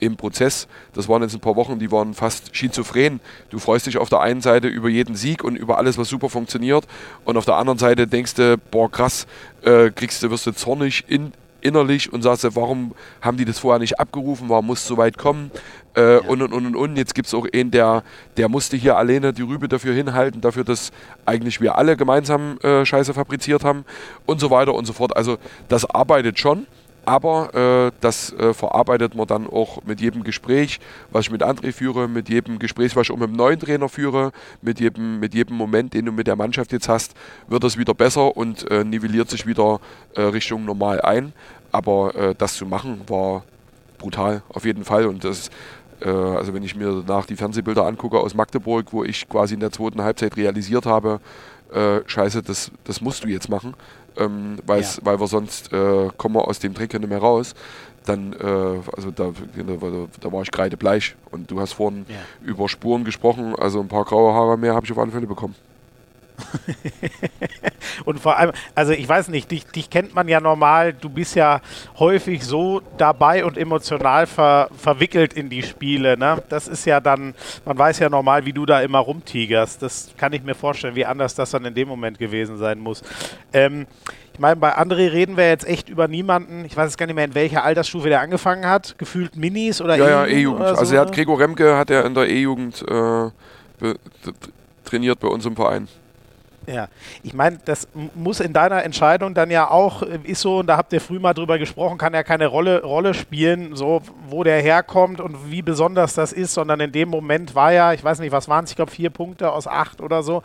im Prozess. Das waren jetzt ein paar Wochen, die waren fast schizophren. Du freust dich auf der einen Seite über jeden Sieg und über alles, was super funktioniert. Und auf der anderen Seite denkst du, boah, krass, äh, kriegst du, wirst du zornig in, innerlich und sagst, warum haben die das vorher nicht abgerufen, warum muss es so weit kommen äh, ja. und und und und. Jetzt gibt es auch einen, der, der musste hier alleine die Rübe dafür hinhalten, dafür, dass eigentlich wir alle gemeinsam äh, Scheiße fabriziert haben und so weiter und so fort. Also das arbeitet schon. Aber äh, das äh, verarbeitet man dann auch mit jedem Gespräch, was ich mit André führe, mit jedem Gespräch, was ich auch mit dem neuen Trainer führe, mit jedem, mit jedem Moment, den du mit der Mannschaft jetzt hast, wird das wieder besser und äh, nivelliert sich wieder äh, Richtung normal ein. Aber äh, das zu machen war brutal, auf jeden Fall. Und das äh, also wenn ich mir danach die Fernsehbilder angucke aus Magdeburg, wo ich quasi in der zweiten Halbzeit realisiert habe, scheiße, das, das musst du jetzt machen ähm, ja. weil wir sonst äh, kommen wir aus dem Dreck nicht mehr raus. Dann, äh, also da, da war ich kreidebleich. Und du hast vorhin ja. über Spuren gesprochen, also ein paar graue Haare mehr habe ich auf alle Fälle bekommen. und vor allem, also ich weiß nicht, dich, dich, kennt man ja normal, du bist ja häufig so dabei und emotional ver, verwickelt in die Spiele. Ne? Das ist ja dann, man weiß ja normal, wie du da immer rumtigerst. Das kann ich mir vorstellen, wie anders das dann in dem Moment gewesen sein muss. Ähm, ich meine, bei André reden wir jetzt echt über niemanden, ich weiß jetzt gar nicht mehr, in welcher Altersstufe der angefangen hat, gefühlt Minis oder Ja, ja, E-Jugend. So. Also er hat Gregor Remke hat er in der E-Jugend äh, trainiert bei uns im Verein. Ja, ich meine, das muss in deiner Entscheidung dann ja auch, äh, ist so, und da habt ihr früh mal drüber gesprochen, kann ja keine Rolle, Rolle spielen, so wo der herkommt und wie besonders das ist, sondern in dem Moment war ja, ich weiß nicht, was waren es, ich glaube vier Punkte aus acht oder so,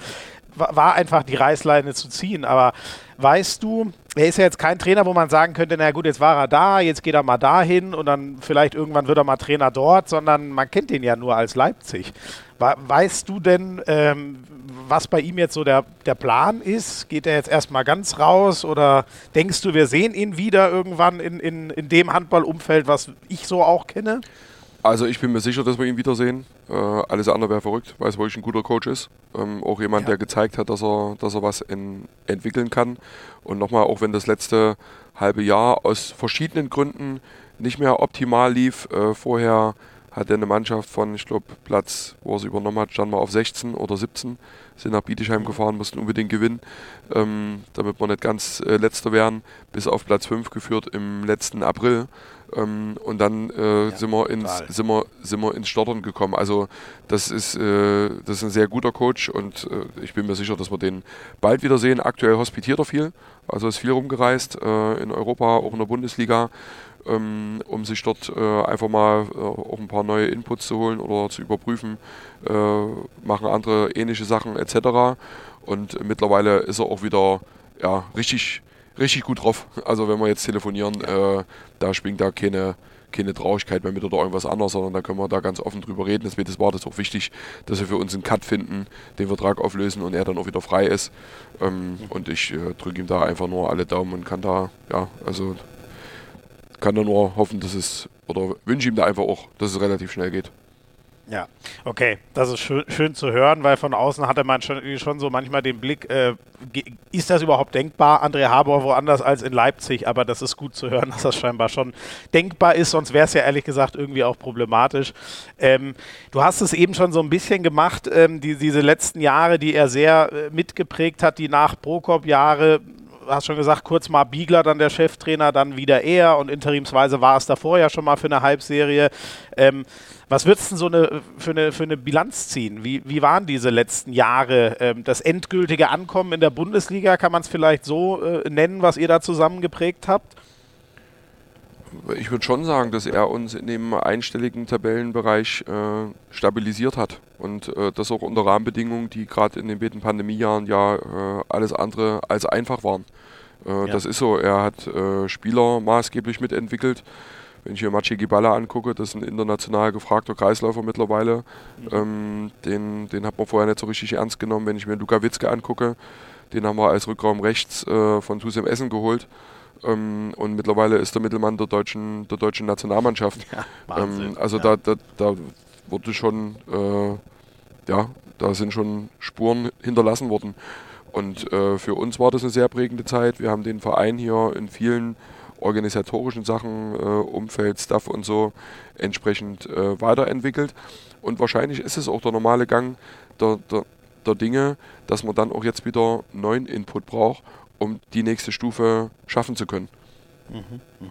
war einfach die Reißleine zu ziehen. Aber weißt du, er ist ja jetzt kein Trainer, wo man sagen könnte, na gut, jetzt war er da, jetzt geht er mal dahin und dann vielleicht irgendwann wird er mal Trainer dort, sondern man kennt ihn ja nur als Leipzig. Weißt du denn, ähm, was bei ihm jetzt so der, der Plan ist? Geht er jetzt erstmal ganz raus oder denkst du, wir sehen ihn wieder irgendwann in, in, in dem Handballumfeld, was ich so auch kenne? Also ich bin mir sicher, dass wir ihn wiedersehen. Äh, alles andere wäre verrückt, weil es wirklich ein guter Coach ist. Ähm, auch jemand, ja. der gezeigt hat, dass er, dass er was in, entwickeln kann. Und nochmal, auch wenn das letzte halbe Jahr aus verschiedenen Gründen nicht mehr optimal lief, äh, vorher hat er eine Mannschaft von, ich glaube, Platz, wo er sie übernommen hat, stand mal auf 16 oder 17, sind nach Bietigheim gefahren, mussten unbedingt gewinnen, ähm, damit wir nicht ganz äh, letzter werden, bis auf Platz 5 geführt im letzten April. Ähm, und dann äh, ja, sind, wir ins, sind, wir, sind wir ins Stottern gekommen. Also das ist, äh, das ist ein sehr guter Coach und äh, ich bin mir sicher, dass wir den bald wiedersehen. Aktuell hospitiert er viel, also ist viel rumgereist äh, in Europa, auch in der Bundesliga, ähm, um sich dort äh, einfach mal äh, auch ein paar neue Inputs zu holen oder zu überprüfen, machen andere ähnliche Sachen etc. Und mittlerweile ist er auch wieder ja, richtig richtig gut drauf. Also wenn wir jetzt telefonieren, äh, da springt da keine, keine Traurigkeit mehr mit oder irgendwas anderes, sondern da können wir da ganz offen drüber reden. Deswegen war das auch wichtig, dass wir für uns einen Cut finden, den Vertrag auflösen und er dann auch wieder frei ist. Ähm, mhm. Und ich äh, drücke ihm da einfach nur alle Daumen und kann da, ja, also kann da nur hoffen, dass es, oder wünsche ihm da einfach auch, dass es relativ schnell geht. Ja, okay, das ist schön, schön, zu hören, weil von außen hatte man schon, schon so manchmal den Blick, äh, ist das überhaupt denkbar, André Habor woanders als in Leipzig, aber das ist gut zu hören, dass das scheinbar schon denkbar ist, sonst wäre es ja ehrlich gesagt irgendwie auch problematisch. Ähm, du hast es eben schon so ein bisschen gemacht, ähm, die, diese letzten Jahre, die er sehr äh, mitgeprägt hat, die nach Prokop-Jahre, hast schon gesagt, kurz mal Biegler, dann der Cheftrainer, dann wieder er und interimsweise war es davor ja schon mal für eine Halbserie. Ähm, was würdest du so eine, für, eine, für eine Bilanz ziehen? Wie, wie waren diese letzten Jahre? Ähm, das endgültige Ankommen in der Bundesliga, kann man es vielleicht so äh, nennen, was ihr da zusammen geprägt habt? Ich würde schon sagen, dass er uns in dem einstelligen Tabellenbereich äh, stabilisiert hat. Und äh, das auch unter Rahmenbedingungen, die gerade in den beiden Pandemiejahren ja äh, alles andere als einfach waren. Äh, ja. Das ist so. Er hat äh, Spieler maßgeblich mitentwickelt wenn ich hier Maciej Gibala angucke, das ist ein international gefragter Kreisläufer mittlerweile. Mhm. Ähm, den, den hat man vorher nicht so richtig ernst genommen. Wenn ich mir Luka Witzke angucke, den haben wir als Rückraum rechts äh, von Tusem Essen geholt. Ähm, und mittlerweile ist der Mittelmann der deutschen, der deutschen Nationalmannschaft. Ja, Wahnsinn, ähm, also ja. da, da, da wurde schon, äh, ja, da sind schon Spuren hinterlassen worden. Und äh, für uns war das eine sehr prägende Zeit. Wir haben den Verein hier in vielen organisatorischen Sachen, äh, Umfeld, Stuff und so entsprechend äh, weiterentwickelt. Und wahrscheinlich ist es auch der normale Gang der, der, der Dinge, dass man dann auch jetzt wieder neuen Input braucht, um die nächste Stufe schaffen zu können. Mhm, mh.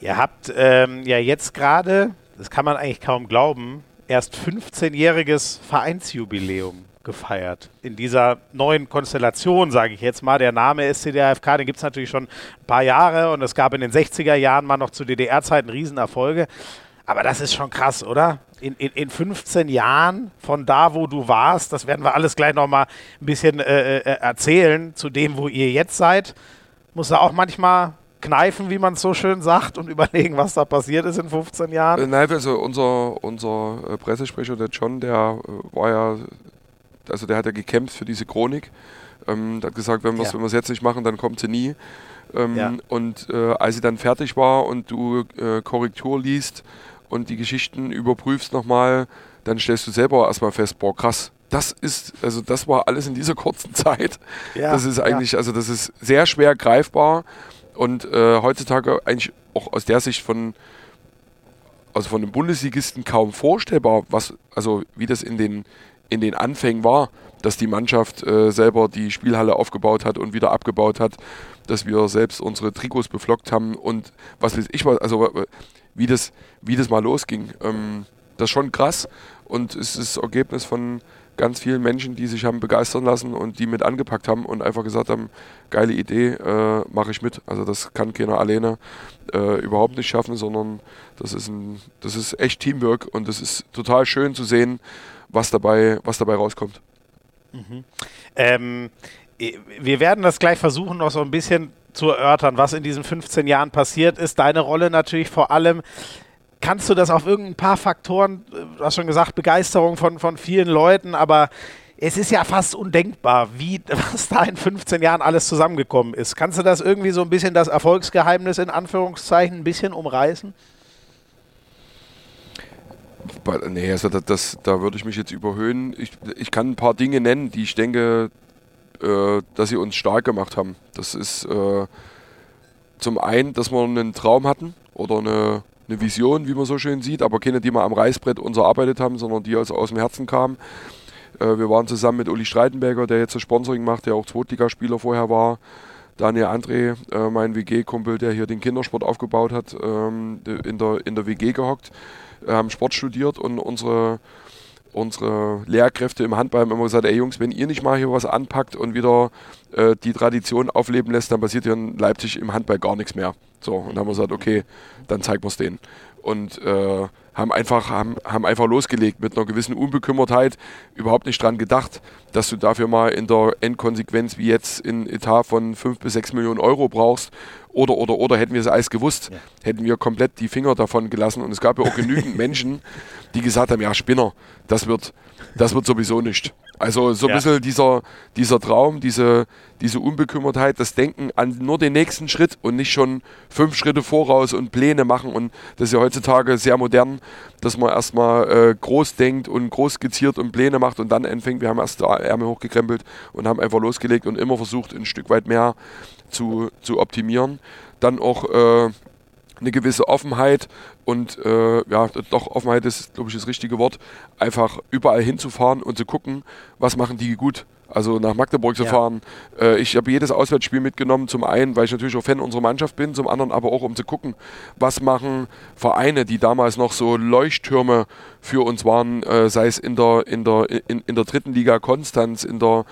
Ihr habt ähm, ja jetzt gerade, das kann man eigentlich kaum glauben, erst 15-jähriges Vereinsjubiläum gefeiert. In dieser neuen Konstellation, sage ich jetzt mal. Der Name SCDFK, den gibt es natürlich schon ein paar Jahre und es gab in den 60er Jahren mal noch zu DDR-Zeiten Riesenerfolge. Aber das ist schon krass, oder? In, in, in 15 Jahren von da, wo du warst, das werden wir alles gleich nochmal ein bisschen äh, äh, erzählen, zu dem, wo ihr jetzt seid, muss da auch manchmal kneifen, wie man es so schön sagt, und überlegen, was da passiert ist in 15 Jahren? Äh, nein, also unser, unser äh, Pressesprecher, der John, der äh, war ja also der hat ja gekämpft für diese Chronik. Ähm, der hat gesagt, wenn wir es ja. jetzt nicht machen, dann kommt sie nie. Ähm, ja. Und äh, als sie dann fertig war und du äh, Korrektur liest und die Geschichten überprüfst nochmal, dann stellst du selber erstmal fest, boah, krass, das ist, also das war alles in dieser kurzen Zeit. Ja, das ist eigentlich, ja. also das ist sehr schwer greifbar und äh, heutzutage eigentlich auch aus der Sicht von, also von den Bundesligisten kaum vorstellbar, was, also wie das in den in den Anfängen war, dass die Mannschaft äh, selber die Spielhalle aufgebaut hat und wieder abgebaut hat, dass wir selbst unsere Trikots beflockt haben und was weiß ich was, also wie das, wie das mal losging. Ähm, das ist schon krass und es ist das Ergebnis von ganz vielen Menschen, die sich haben begeistern lassen und die mit angepackt haben und einfach gesagt haben, geile Idee, äh, mache ich mit. Also das kann keiner alleine äh, überhaupt nicht schaffen, sondern das ist, ein, das ist echt Teamwork und das ist total schön zu sehen, was dabei, was dabei rauskommt. Mhm. Ähm, wir werden das gleich versuchen, noch so ein bisschen zu erörtern, was in diesen 15 Jahren passiert ist. Deine Rolle natürlich vor allem. Kannst du das auf irgendein paar Faktoren, du hast schon gesagt, Begeisterung von, von vielen Leuten, aber es ist ja fast undenkbar, wie, was da in 15 Jahren alles zusammengekommen ist. Kannst du das irgendwie so ein bisschen das Erfolgsgeheimnis in Anführungszeichen ein bisschen umreißen? Nee, also das, das, da würde ich mich jetzt überhöhen. Ich, ich kann ein paar Dinge nennen, die ich denke, äh, dass sie uns stark gemacht haben. Das ist äh, zum einen, dass wir einen Traum hatten oder eine, eine Vision, wie man so schön sieht, aber keine, die wir am Reißbrett uns erarbeitet haben, sondern die aus, aus dem Herzen kamen. Äh, wir waren zusammen mit Uli Streitenberger, der jetzt das Sponsoring macht, der auch Zweitligaspieler vorher war. Daniel André, äh, mein WG-Kumpel, der hier den Kindersport aufgebaut hat, ähm, in, der, in der WG gehockt haben Sport studiert und unsere, unsere Lehrkräfte im Handball haben immer gesagt, ey Jungs, wenn ihr nicht mal hier was anpackt und wieder äh, die Tradition aufleben lässt, dann passiert hier in Leipzig im Handball gar nichts mehr. So, und dann haben wir gesagt, okay, dann zeigen wir es denen. Und äh, haben einfach, haben, haben einfach losgelegt mit einer gewissen Unbekümmertheit, überhaupt nicht dran gedacht, dass du dafür mal in der Endkonsequenz wie jetzt in Etat von 5 bis 6 Millionen Euro brauchst. Oder, oder, oder hätten wir es alles gewusst, ja. hätten wir komplett die Finger davon gelassen. Und es gab ja auch genügend Menschen, die gesagt haben, ja, Spinner, das wird, das wird sowieso nicht. Also so ein ja. bisschen dieser, dieser Traum, diese, diese Unbekümmertheit, das Denken an nur den nächsten Schritt und nicht schon fünf Schritte voraus und Pläne machen. Und das ist ja heutzutage sehr modern, dass man erstmal äh, groß denkt und groß skizziert und Pläne macht und dann anfängt. Wir haben erst Ärmel hochgekrempelt und haben einfach losgelegt und immer versucht, ein Stück weit mehr zu, zu optimieren. Dann auch äh, eine gewisse Offenheit und äh, ja, doch Offenheit ist, glaube ich, das richtige Wort, einfach überall hinzufahren und zu gucken, was machen die gut. Also nach Magdeburg zu ja. fahren. Äh, ich habe jedes Auswärtsspiel mitgenommen, zum einen, weil ich natürlich auch Fan unserer Mannschaft bin, zum anderen aber auch, um zu gucken, was machen Vereine, die damals noch so Leuchttürme für uns waren, äh, sei es in der, in, der, in, in der dritten Liga Konstanz, in der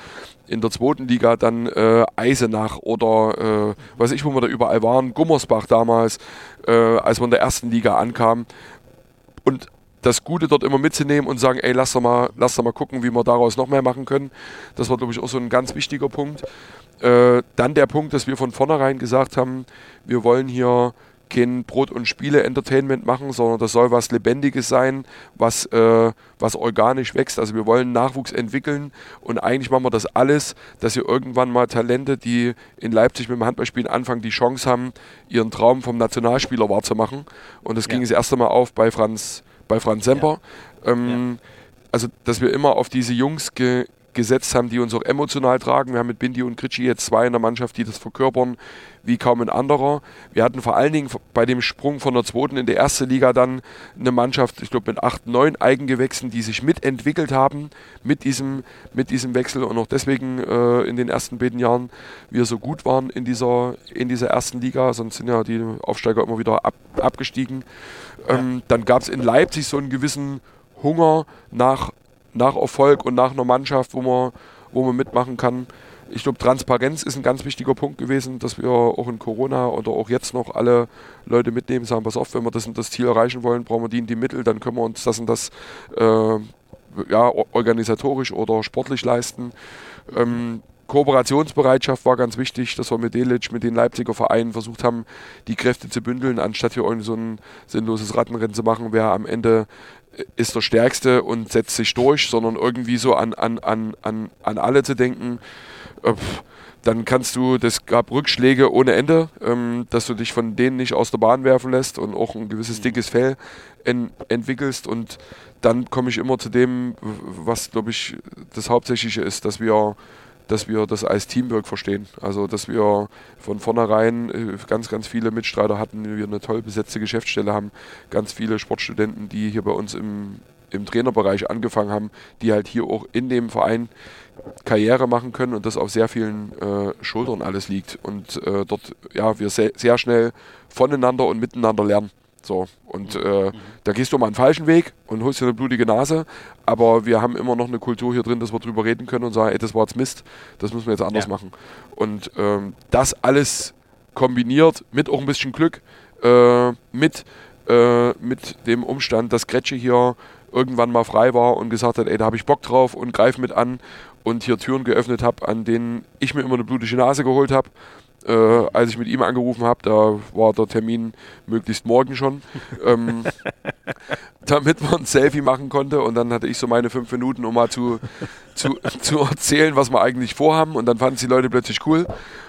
in der zweiten Liga dann äh, Eisenach oder äh, weiß ich, wo wir da überall waren, Gummersbach damals, äh, als wir in der ersten Liga ankamen. Und das Gute dort immer mitzunehmen und sagen, ey, lass doch mal, lass doch mal gucken, wie wir daraus noch mehr machen können. Das war, glaube ich, auch so ein ganz wichtiger Punkt. Äh, dann der Punkt, dass wir von vornherein gesagt haben, wir wollen hier kein Brot- und Spiele-Entertainment machen, sondern das soll was Lebendiges sein, was, äh, was organisch wächst. Also wir wollen Nachwuchs entwickeln und eigentlich machen wir das alles, dass wir irgendwann mal Talente, die in Leipzig mit dem Handballspielen anfangen, die Chance haben, ihren Traum vom Nationalspieler wahrzumachen. Und das ja. ging das erste Mal auf bei Franz, bei Franz Semper. Ja. Ähm, ja. Also, dass wir immer auf diese Jungs ge gesetzt haben, die uns auch emotional tragen. Wir haben mit Bindi und Gritschi jetzt zwei in der Mannschaft, die das verkörpern wie kaum ein anderer. Wir hatten vor allen Dingen bei dem Sprung von der zweiten in die erste Liga dann eine Mannschaft, ich glaube mit acht, neun Eigengewächsen, die sich mitentwickelt haben mit diesem, mit diesem Wechsel und auch deswegen äh, in den ersten beiden Jahren wir so gut waren in dieser, in dieser ersten Liga, sonst sind ja die Aufsteiger immer wieder ab, abgestiegen. Ähm, dann gab es in Leipzig so einen gewissen Hunger nach nach Erfolg und nach einer Mannschaft, wo man, wo man mitmachen kann. Ich glaube, Transparenz ist ein ganz wichtiger Punkt gewesen, dass wir auch in Corona oder auch jetzt noch alle Leute mitnehmen, sagen, pass auf, wenn wir das und das Ziel erreichen wollen, brauchen wir die und die Mittel, dann können wir uns das und das äh, ja, organisatorisch oder sportlich leisten. Ähm, Kooperationsbereitschaft war ganz wichtig, dass wir mit Delic, mit den Leipziger Vereinen versucht haben, die Kräfte zu bündeln, anstatt hier irgendwie so ein sinnloses Rattenrennen zu machen, wer am Ende ist der Stärkste und setzt sich durch, sondern irgendwie so an, an, an, an, an alle zu denken. Äh, dann kannst du, das gab Rückschläge ohne Ende, ähm, dass du dich von denen nicht aus der Bahn werfen lässt und auch ein gewisses mhm. dickes Fell en, entwickelst. Und dann komme ich immer zu dem, was, glaube ich, das Hauptsächliche ist, dass wir dass wir das als Teamwork verstehen. Also, dass wir von vornherein äh, ganz, ganz viele Mitstreiter hatten, wir eine toll besetzte Geschäftsstelle haben, ganz viele Sportstudenten, die hier bei uns im, im Trainerbereich angefangen haben, die halt hier auch in dem Verein Karriere machen können und das auf sehr vielen äh, Schultern alles liegt und äh, dort ja wir sehr, sehr schnell voneinander und miteinander lernen. So, und äh, da gehst du mal einen falschen Weg und holst dir eine blutige Nase, aber wir haben immer noch eine Kultur hier drin, dass wir drüber reden können und sagen, ey, das war jetzt Mist, das müssen wir jetzt anders ja. machen. Und ähm, das alles kombiniert mit auch ein bisschen Glück, äh, mit, äh, mit dem Umstand, dass Gretsche hier irgendwann mal frei war und gesagt hat, ey, da habe ich Bock drauf und greif mit an und hier Türen geöffnet habe, an denen ich mir immer eine blutige Nase geholt habe äh, als ich mit ihm angerufen habe, da war der Termin möglichst morgen schon, ähm, damit man ein Selfie machen konnte. Und dann hatte ich so meine fünf Minuten, um mal zu, zu, zu erzählen, was wir eigentlich vorhaben. Und dann fanden die Leute plötzlich cool.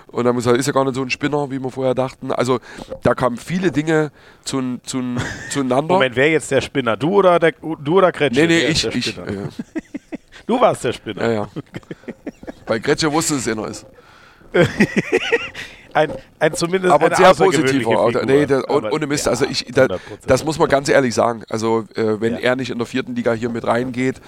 Und dann muss er, ist ja gar nicht so ein Spinner, wie wir vorher dachten. Also da kamen viele Dinge zu, zu, zueinander. Moment, wer jetzt der Spinner? Du oder, der, du oder Gretchen? Nee, nee, ich. ich ja. Du warst der Spinner. Ja, ja. Bei Gretchen wusste es, einer ist. ein, ein zumindest aber sehr positiver. Nee, der, aber, ohne Mist. Ja, also ich, da, das muss man ganz ehrlich sagen. Also äh, wenn ja. er nicht in der vierten Liga hier mit reingeht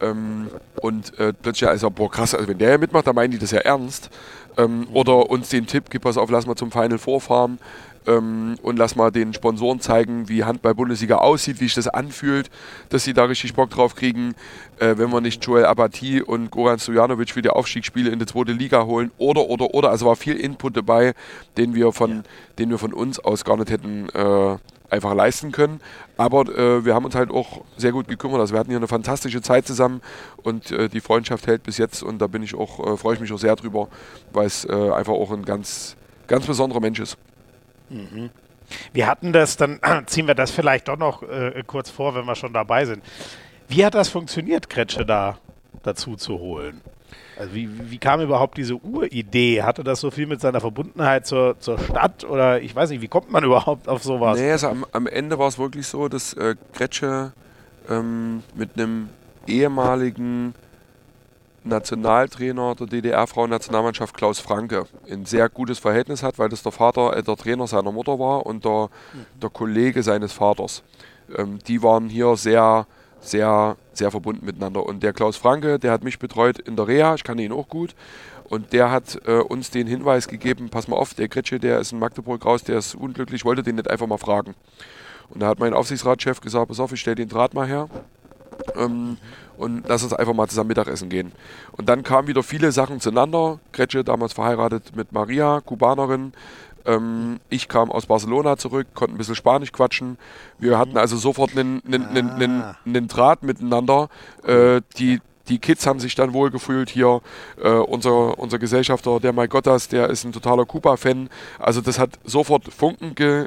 ähm, und äh, plötzlich also boah krass, also wenn der mitmacht, dann meinen die das ja ernst. Ähm, mhm. Oder uns den Tipp, gib pass auf, lass mal zum Final vorfahren ähm, und lass mal den Sponsoren zeigen, wie Handball-Bundesliga aussieht, wie sich das anfühlt, dass sie da richtig Bock drauf kriegen, äh, wenn wir nicht Joel Abati und Goran Stojanovic für die Aufstiegsspiele in die zweite Liga holen oder, oder, oder. Also war viel Input dabei, den wir von, ja. den wir von uns aus gar nicht hätten äh, einfach leisten können. Aber äh, wir haben uns halt auch sehr gut gekümmert. Also wir hatten hier eine fantastische Zeit zusammen und äh, die Freundschaft hält bis jetzt und da bin ich auch, äh, freue ich mich auch sehr drüber, weil es äh, einfach auch ein ganz, ganz besonderer Mensch ist. Mhm. Wir hatten das, dann ziehen wir das vielleicht doch noch äh, kurz vor, wenn wir schon dabei sind. Wie hat das funktioniert, Kretsche, da dazu zu holen? Also wie, wie kam überhaupt diese Uridee? Hatte das so viel mit seiner Verbundenheit zur, zur Stadt oder ich weiß nicht, wie kommt man überhaupt auf sowas? Nee, also am, am Ende war es wirklich so, dass äh, Gretsche ähm, mit einem ehemaligen Nationaltrainer der DDR-Frauennationalmannschaft Klaus Franke ein sehr gutes Verhältnis hat, weil das der Vater, äh, der Trainer seiner Mutter war und der, der Kollege seines Vaters. Ähm, die waren hier sehr, sehr, sehr verbunden miteinander. Und der Klaus Franke, der hat mich betreut in der Reha, ich kannte ihn auch gut. Und der hat äh, uns den Hinweis gegeben, pass mal auf, der Gritsche, der ist in Magdeburg raus, der ist unglücklich, wollte den nicht einfach mal fragen. Und da hat mein Aufsichtsratschef gesagt, pass auf, ich stelle den Draht mal her. Ähm, und lass uns einfach mal zusammen Mittagessen gehen. Und dann kamen wieder viele Sachen zueinander. Gretsche, damals verheiratet mit Maria, Kubanerin. Ähm, ich kam aus Barcelona zurück, konnte ein bisschen Spanisch quatschen. Wir hatten also sofort einen, einen, einen, einen, ah. Draht miteinander. Äh, die, die Kids haben sich dann wohl gefühlt hier. Äh, unser, unser Gesellschafter, der Mike Gottas, der ist ein totaler Kuba-Fan. Also das hat sofort Funken ge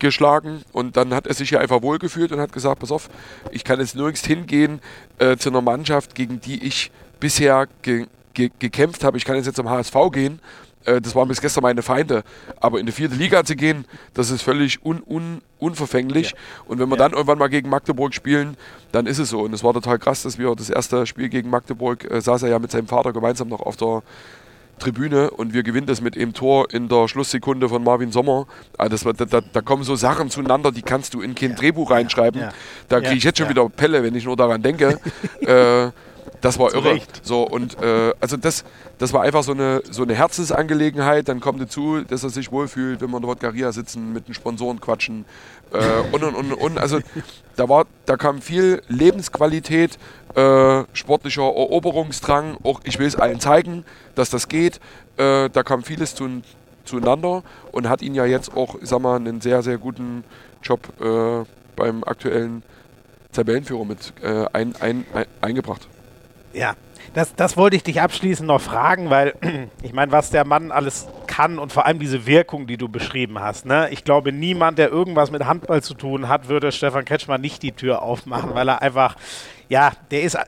geschlagen und dann hat er sich hier einfach wohlgefühlt und hat gesagt, pass auf, ich kann jetzt nirgends hingehen äh, zu einer Mannschaft, gegen die ich bisher ge ge gekämpft habe. Ich kann jetzt, jetzt zum HSV gehen. Äh, das waren bis gestern meine Feinde. Aber in die vierte Liga zu gehen, das ist völlig un un unverfänglich. Ja. Und wenn wir ja. dann irgendwann mal gegen Magdeburg spielen, dann ist es so. Und es war total krass, dass wir das erste Spiel gegen Magdeburg, äh, saß er ja mit seinem Vater gemeinsam noch auf der Tribüne und wir gewinnen das mit dem Tor in der Schlusssekunde von Marvin Sommer. Also das, da, da, kommen so Sachen zueinander, die kannst du in kein ja. Drehbuch reinschreiben. Ja. Da kriege ich jetzt schon wieder Pelle, wenn ich nur daran denke. äh, das war irre. So, und äh, also das, das war einfach so eine, so eine Herzensangelegenheit. Dann kommt dazu, dass er sich wohlfühlt, wenn wir in der Wodgaria sitzen, mit den Sponsoren quatschen. Äh, und, und, und, und. Also da, war, da kam viel Lebensqualität, äh, sportlicher Eroberungsdrang. Auch ich will es allen zeigen, dass das geht. Äh, da kam vieles zu, zueinander und hat ihn ja jetzt auch, ich sag mal, einen sehr, sehr guten Job äh, beim aktuellen Tabellenführer mit äh, ein, ein, ein, eingebracht. Ja, das, das wollte ich dich abschließend noch fragen, weil ich meine, was der Mann alles kann und vor allem diese Wirkung, die du beschrieben hast. Ne? Ich glaube, niemand, der irgendwas mit Handball zu tun hat, würde Stefan Kretschmann nicht die Tür aufmachen, weil er einfach, ja, der ist äh,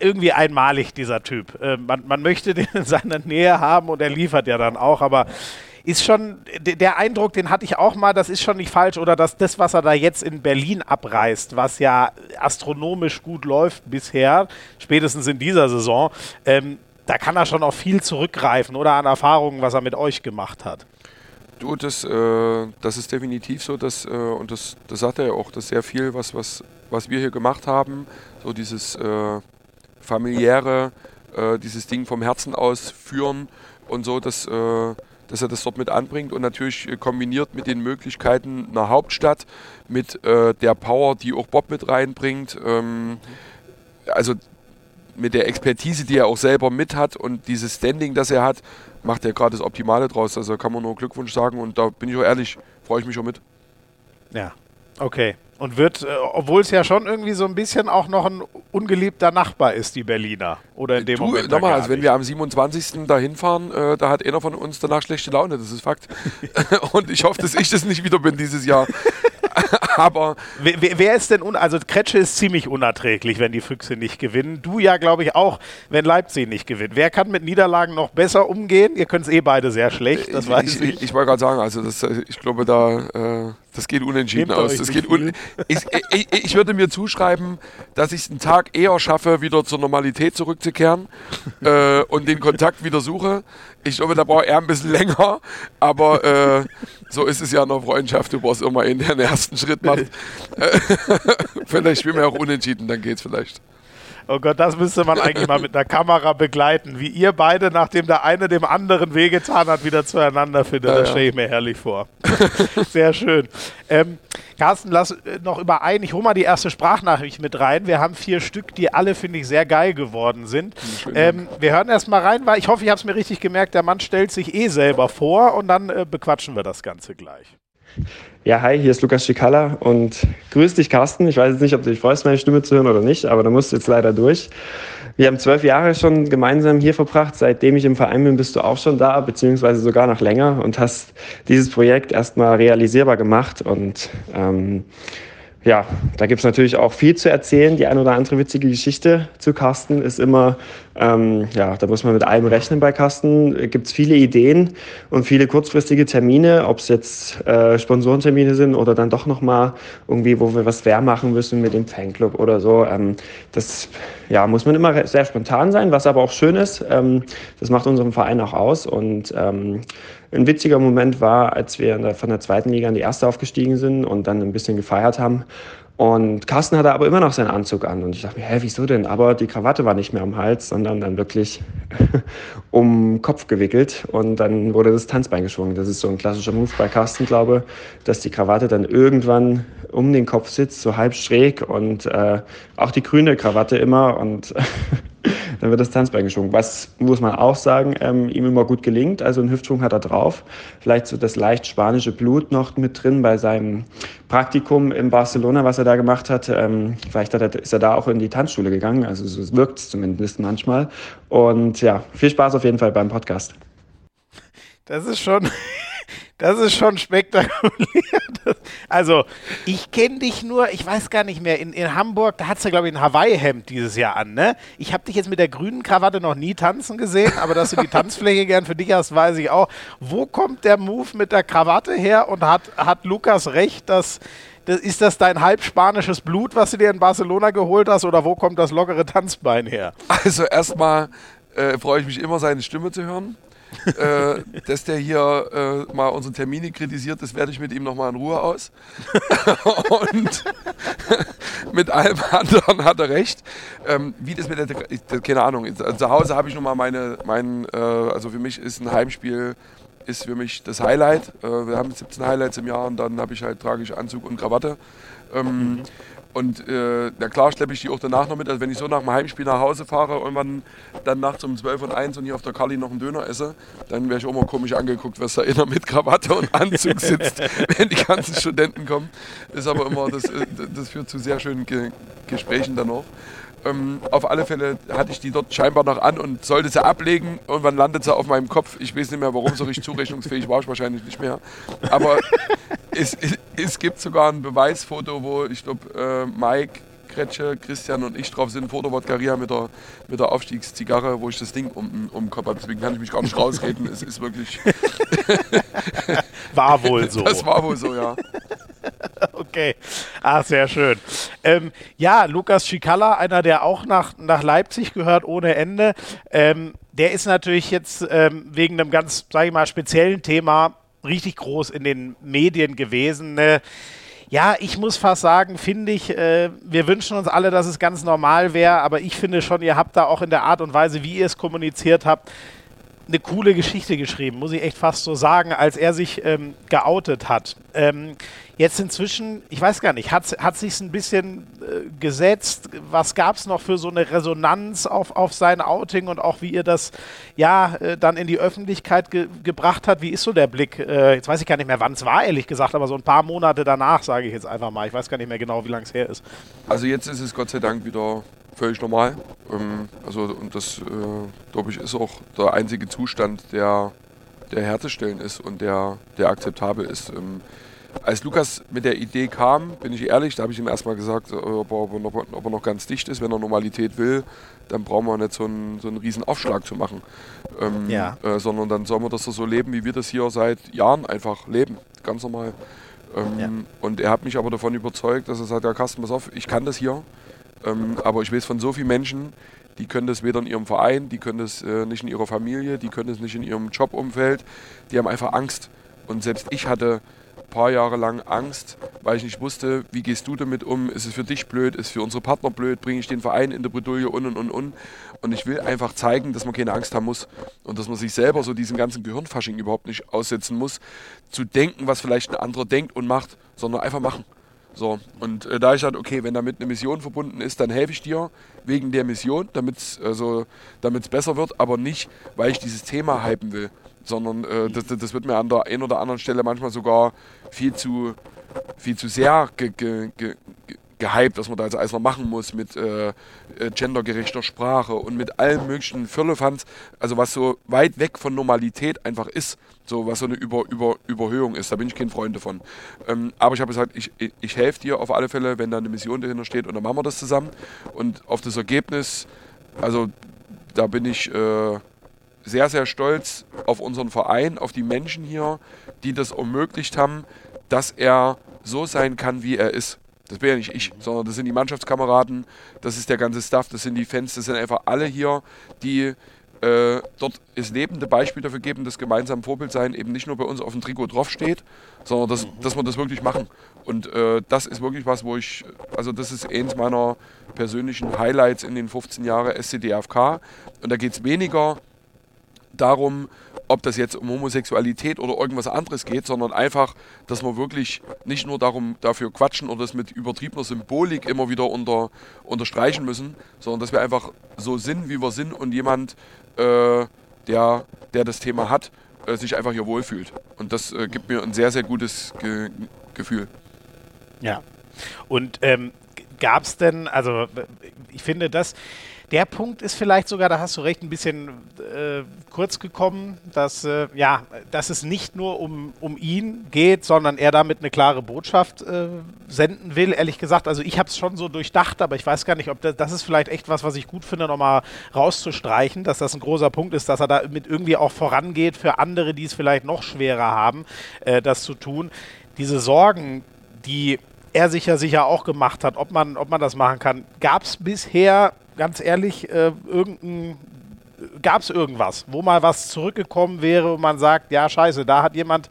irgendwie einmalig, dieser Typ. Äh, man, man möchte den in seiner Nähe haben und er liefert ja dann auch, aber ist schon, der Eindruck, den hatte ich auch mal, das ist schon nicht falsch, oder dass das, was er da jetzt in Berlin abreißt, was ja astronomisch gut läuft bisher, spätestens in dieser Saison, ähm, da kann er schon auf viel zurückgreifen oder an Erfahrungen, was er mit euch gemacht hat. Du, das, äh, das ist definitiv so, dass, äh, und das, das sagt er ja auch, dass sehr viel, was, was, was wir hier gemacht haben, so dieses äh, familiäre, äh, dieses Ding vom Herzen aus führen und so, das äh, dass er das dort mit anbringt und natürlich äh, kombiniert mit den Möglichkeiten einer Hauptstadt, mit äh, der Power, die auch Bob mit reinbringt. Ähm, also mit der Expertise, die er auch selber mit hat und dieses Standing, das er hat, macht er gerade das Optimale draus. Also kann man nur Glückwunsch sagen und da bin ich auch ehrlich, freue ich mich auch mit. Ja, okay. Und wird, äh, obwohl es ja schon irgendwie so ein bisschen auch noch ein ungeliebter Nachbar ist, die Berliner. Oder in dem du, Moment. Nochmal, also wenn wir am 27. da hinfahren, äh, da hat einer von uns danach schlechte Laune, das ist Fakt. und ich hoffe, dass ich das nicht wieder bin dieses Jahr. aber. Wer, wer, ist denn, un also Kretsche ist ziemlich unerträglich, wenn die Füchse nicht gewinnen. Du ja, glaube ich, auch, wenn Leipzig nicht gewinnt. Wer kann mit Niederlagen noch besser umgehen? Ihr könnt es eh beide sehr schlecht, das ich, weiß ich. Ich, ich wollte gerade sagen, also das, äh, ich glaube, da, äh, das geht unentschieden Nehmt aus. Das geht un ich, ich, ich, würde mir zuschreiben, dass ich es einen Tag eher schaffe, wieder zur Normalität zurückzukehren äh, und den Kontakt wieder suche. Ich glaube, da braucht er ein bisschen länger, aber äh, so ist es ja in der Freundschaft. Du brauchst immer einen, der den ersten Schritt macht. vielleicht spielen wir auch unentschieden, dann geht's vielleicht. Oh Gott, das müsste man eigentlich mal mit einer Kamera begleiten, wie ihr beide, nachdem der eine dem anderen wehgetan hat, wieder zueinander findet. Ja, das stelle ich mir herrlich vor. Sehr schön. Ähm, Carsten, lass äh, noch über ein. Ich hole mal die erste Sprachnachricht mit rein. Wir haben vier Stück, die alle, finde ich, sehr geil geworden sind. Ähm, wir hören erst mal rein, weil ich hoffe, ich habe es mir richtig gemerkt. Der Mann stellt sich eh selber vor und dann äh, bequatschen wir das Ganze gleich. Ja, hi, hier ist Lukas Schikala und grüß dich, Carsten. Ich weiß jetzt nicht, ob du dich freust, meine Stimme zu hören oder nicht, aber da musst du jetzt leider durch. Wir haben zwölf Jahre schon gemeinsam hier verbracht. Seitdem ich im Verein bin, bist du auch schon da, beziehungsweise sogar noch länger und hast dieses Projekt erstmal realisierbar gemacht. Und ähm, ja, da gibt es natürlich auch viel zu erzählen. Die ein oder andere witzige Geschichte zu Carsten ist immer, ähm, ja, da muss man mit allem rechnen bei Carsten. Gibt es viele Ideen und viele kurzfristige Termine, ob es jetzt äh, Sponsorentermine sind oder dann doch nochmal irgendwie, wo wir was fair machen müssen mit dem Fanclub oder so. Ähm, das ja, muss man immer sehr spontan sein, was aber auch schön ist. Ähm, das macht unseren Verein auch aus und ähm, ein witziger Moment war, als wir von der zweiten Liga in die erste aufgestiegen sind und dann ein bisschen gefeiert haben. Und Carsten hatte aber immer noch seinen Anzug an. Und ich dachte mir, hä, wieso denn? Aber die Krawatte war nicht mehr am Hals, sondern dann wirklich um den Kopf gewickelt. Und dann wurde das Tanzbein geschwungen. Das ist so ein klassischer Move bei Carsten, glaube dass die Krawatte dann irgendwann um den Kopf sitzt, so halb schräg. Und äh, auch die grüne Krawatte immer. Und dann wird das Tanzbein geschwungen. Was, muss man auch sagen, ähm, ihm immer gut gelingt. Also einen Hüftschwung hat er drauf. Vielleicht so das leicht spanische Blut noch mit drin bei seinem Praktikum in Barcelona, was er da gemacht hat. Ähm, vielleicht hat er, ist er da auch in die Tanzschule gegangen. Also so wirkt es zumindest manchmal. Und ja, viel Spaß auf jeden Fall beim Podcast. Das ist schon, das ist schon spektakulär. also, ich kenne dich nur, ich weiß gar nicht mehr, in, in Hamburg, da hattest du, glaube ich, ein Hawaii-Hemd dieses Jahr an, ne? Ich habe dich jetzt mit der grünen Krawatte noch nie tanzen gesehen, aber dass du die Tanzfläche gern für dich hast, weiß ich auch. Wo kommt der Move mit der Krawatte her und hat, hat Lukas recht, dass. Das, ist das dein halb spanisches Blut, was du dir in Barcelona geholt hast, oder wo kommt das lockere Tanzbein her? Also erstmal äh, freue ich mich immer, seine Stimme zu hören äh, dass der hier äh, mal unsere Termine kritisiert, das werde ich mit ihm nochmal in Ruhe aus. und mit allem anderen hat er recht. Ähm, wie das mit der, ich, keine Ahnung, also zu Hause habe ich nochmal meine, mein, äh, also für mich ist ein Heimspiel ist für mich das Highlight. Äh, wir haben 17 Highlights im Jahr und dann habe ich halt tragisch Anzug und Krawatte. Ähm, mhm. Und äh, na klar schleppe ich die auch danach noch mit. Also wenn ich so nach dem Heimspiel nach Hause fahre, irgendwann dann nachts um 12 und 1 und hier auf der Kali noch einen Döner esse, dann wäre ich auch mal komisch angeguckt, was da inner mit Krawatte und Anzug sitzt, wenn die ganzen Studenten kommen. Ist aber immer, das, äh, das führt zu sehr schönen Ge Gesprächen dann auch. Ähm, auf alle Fälle hatte ich die dort scheinbar noch an und sollte sie ablegen. Irgendwann landet sie auf meinem Kopf. Ich weiß nicht mehr, warum, so richtig zurechnungsfähig war ich wahrscheinlich nicht mehr. Aber es, es, gibt sogar ein Beweisfoto, wo ich glaube, äh, Mike, Kretsche, Christian und ich drauf sind, der Wodkaria mit der, mit der Aufstiegszigarre, wo ich das Ding um, um den Kopf habe. Deswegen kann ich mich gar nicht rausreden. es ist wirklich. war wohl so. Das war wohl so, ja. Okay. Ah, sehr schön. Ähm, ja, Lukas Schikala, einer, der auch nach, nach Leipzig gehört ohne Ende. Ähm, der ist natürlich jetzt ähm, wegen einem ganz, sage ich mal, speziellen Thema richtig groß in den Medien gewesen. Ne? Ja, ich muss fast sagen, finde ich, äh, wir wünschen uns alle, dass es ganz normal wäre, aber ich finde schon, ihr habt da auch in der Art und Weise, wie ihr es kommuniziert habt, eine coole Geschichte geschrieben, muss ich echt fast so sagen, als er sich ähm, geoutet hat. Ähm, jetzt inzwischen, ich weiß gar nicht, hat, hat sich ein bisschen äh, gesetzt? Was gab es noch für so eine Resonanz auf, auf sein Outing und auch wie ihr das ja äh, dann in die Öffentlichkeit ge gebracht hat? Wie ist so der Blick? Äh, jetzt weiß ich gar nicht mehr, wann es war, ehrlich gesagt, aber so ein paar Monate danach, sage ich jetzt einfach mal. Ich weiß gar nicht mehr genau, wie lange es her ist. Also jetzt ist es Gott sei Dank wieder völlig normal. Ähm, also und das, äh, glaube ich, ist auch der einzige Zustand, der, der herzustellen ist und der, der akzeptabel ist. Ähm, als Lukas mit der Idee kam, bin ich ehrlich, da habe ich ihm erstmal gesagt, äh, ob er, ob, er noch, ob er, noch, ganz dicht ist, wenn er Normalität will, dann brauchen wir nicht so einen, so einen riesen Aufschlag zu machen. Ähm, ja. äh, sondern dann sollen wir das so leben, wie wir das hier seit Jahren einfach leben. Ganz normal. Ähm, ja. Und er hat mich aber davon überzeugt, dass er sagt, ja Carsten, pass auf, ich kann das hier. Ähm, aber ich weiß von so vielen Menschen, die können das weder in ihrem Verein, die können das äh, nicht in ihrer Familie, die können das nicht in ihrem Jobumfeld. Die haben einfach Angst. Und selbst ich hatte ein paar Jahre lang Angst, weil ich nicht wusste, wie gehst du damit um? Ist es für dich blöd? Ist es für unsere Partner blöd? Bringe ich den Verein in der Bredouille und und und und? Und ich will einfach zeigen, dass man keine Angst haben muss und dass man sich selber so diesen ganzen Gehirnfasching überhaupt nicht aussetzen muss, zu denken, was vielleicht ein anderer denkt und macht, sondern einfach machen. So, und äh, da ich halt, okay, wenn damit eine Mission verbunden ist, dann helfe ich dir wegen der Mission, damit es also, besser wird, aber nicht, weil ich dieses Thema hypen will, sondern äh, das, das wird mir an der einen oder anderen Stelle manchmal sogar viel zu, viel zu sehr ge, ge, ge, gehypt, was man da jetzt alles noch machen muss mit äh, äh, gendergerechter Sprache und mit allen möglichen Firlefanz, also was so weit weg von Normalität einfach ist, so was so eine Über, Über, Überhöhung ist, da bin ich kein Freund davon. Ähm, aber ich habe gesagt, ich, ich, ich helfe dir auf alle Fälle, wenn da eine Mission dahinter steht und dann machen wir das zusammen und auf das Ergebnis, also da bin ich äh, sehr, sehr stolz auf unseren Verein, auf die Menschen hier, die das ermöglicht haben, dass er so sein kann, wie er ist. Das bin ja nicht ich, sondern das sind die Mannschaftskameraden, das ist der ganze Staff, das sind die Fans, das sind einfach alle hier, die äh, dort das lebende Beispiel dafür geben, dass gemeinsam Vorbild sein eben nicht nur bei uns auf dem Trikot draufsteht, sondern dass, dass wir das wirklich machen. Und äh, das ist wirklich was, wo ich, also das ist eins meiner persönlichen Highlights in den 15 Jahren SCDFK. Und da geht es weniger darum, ob das jetzt um Homosexualität oder irgendwas anderes geht, sondern einfach, dass wir wirklich nicht nur darum dafür quatschen oder das mit übertriebener Symbolik immer wieder unter, unterstreichen müssen, sondern dass wir einfach so sind, wie wir sind und jemand, äh, der, der das Thema hat, äh, sich einfach hier wohlfühlt. Und das äh, gibt mir ein sehr, sehr gutes Ge Gefühl. Ja. Und ähm, gab es denn, also ich finde das der Punkt ist vielleicht sogar, da hast du recht, ein bisschen äh, kurz gekommen, dass, äh, ja, dass es nicht nur um, um ihn geht, sondern er damit eine klare Botschaft äh, senden will. Ehrlich gesagt, also ich habe es schon so durchdacht, aber ich weiß gar nicht, ob das, das ist vielleicht echt was, was ich gut finde, nochmal rauszustreichen, dass das ein großer Punkt ist, dass er da mit irgendwie auch vorangeht für andere, die es vielleicht noch schwerer haben, äh, das zu tun. Diese Sorgen, die er sich ja sicher auch gemacht hat, ob man, ob man das machen kann. Gab es bisher ganz ehrlich, äh, irgendein gab es irgendwas, wo mal was zurückgekommen wäre und man sagt, ja, scheiße, da hat jemand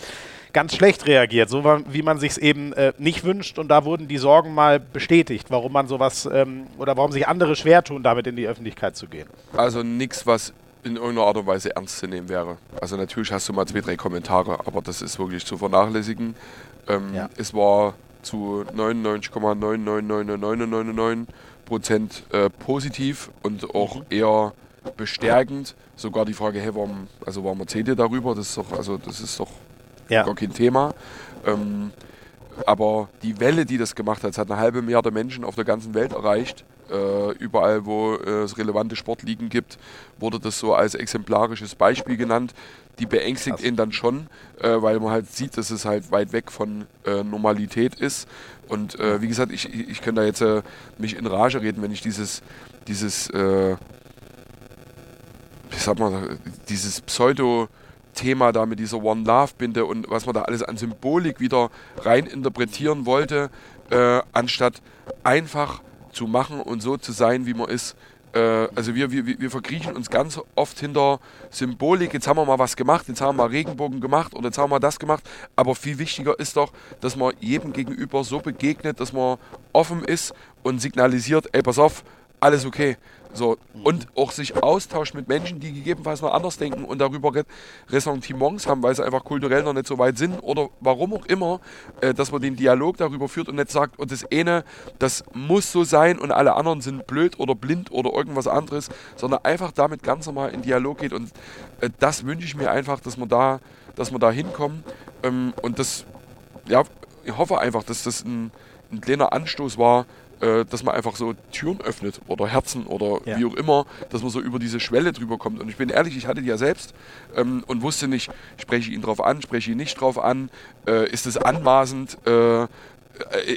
ganz schlecht reagiert, so wie man sich es eben äh, nicht wünscht und da wurden die Sorgen mal bestätigt, warum man sowas ähm, oder warum sich andere schwer tun, damit in die Öffentlichkeit zu gehen. Also nichts, was in irgendeiner Art und Weise ernst zu nehmen wäre. Also natürlich hast du mal zwei, drei Kommentare, aber das ist wirklich zu vernachlässigen. Ähm, ja. Es war zu 99,9999999 Prozent äh, positiv und auch mhm. eher bestärkend. Sogar die Frage, hey, warum, also warum erzählt ihr darüber? Das ist doch, also das ist doch ja. gar kein Thema. Ähm, aber die Welle, die das gemacht hat, es hat eine halbe Milliarde Menschen auf der ganzen Welt erreicht. Äh, überall, wo äh, es relevante Sportligen gibt, wurde das so als exemplarisches Beispiel genannt. Die beängstigt Krass. ihn dann schon, äh, weil man halt sieht, dass es halt weit weg von äh, Normalität ist. Und äh, wie gesagt, ich, ich könnte da jetzt äh, mich in Rage reden, wenn ich dieses, dieses, äh, wie sagt man, dieses Pseudo- Thema da mit dieser One Love Binde und was man da alles an Symbolik wieder rein interpretieren wollte, äh, anstatt einfach zu machen und so zu sein, wie man ist. Äh, also wir, wir, wir verkriechen uns ganz oft hinter Symbolik, jetzt haben wir mal was gemacht, jetzt haben wir mal Regenbogen gemacht oder jetzt haben wir das gemacht, aber viel wichtiger ist doch, dass man jedem gegenüber so begegnet, dass man offen ist und signalisiert, ey, pass auf, alles okay. So, und auch sich austauscht mit Menschen, die gegebenenfalls noch anders denken und darüber Ressentiments haben, weil sie einfach kulturell noch nicht so weit sind oder warum auch immer, äh, dass man den Dialog darüber führt und nicht sagt, und das eine, das muss so sein und alle anderen sind blöd oder blind oder irgendwas anderes, sondern einfach damit ganz normal in Dialog geht. Und äh, das wünsche ich mir einfach, dass wir da, dass wir da hinkommen ähm, und das, ja, ich hoffe einfach, dass das ein, ein kleiner Anstoß war, äh, dass man einfach so Türen öffnet oder Herzen oder ja. wie auch immer, dass man so über diese Schwelle drüber kommt. Und ich bin ehrlich, ich hatte die ja selbst ähm, und wusste nicht, spreche ich ihn drauf an, spreche ich ihn nicht drauf an, äh, ist es anmaßend, äh, äh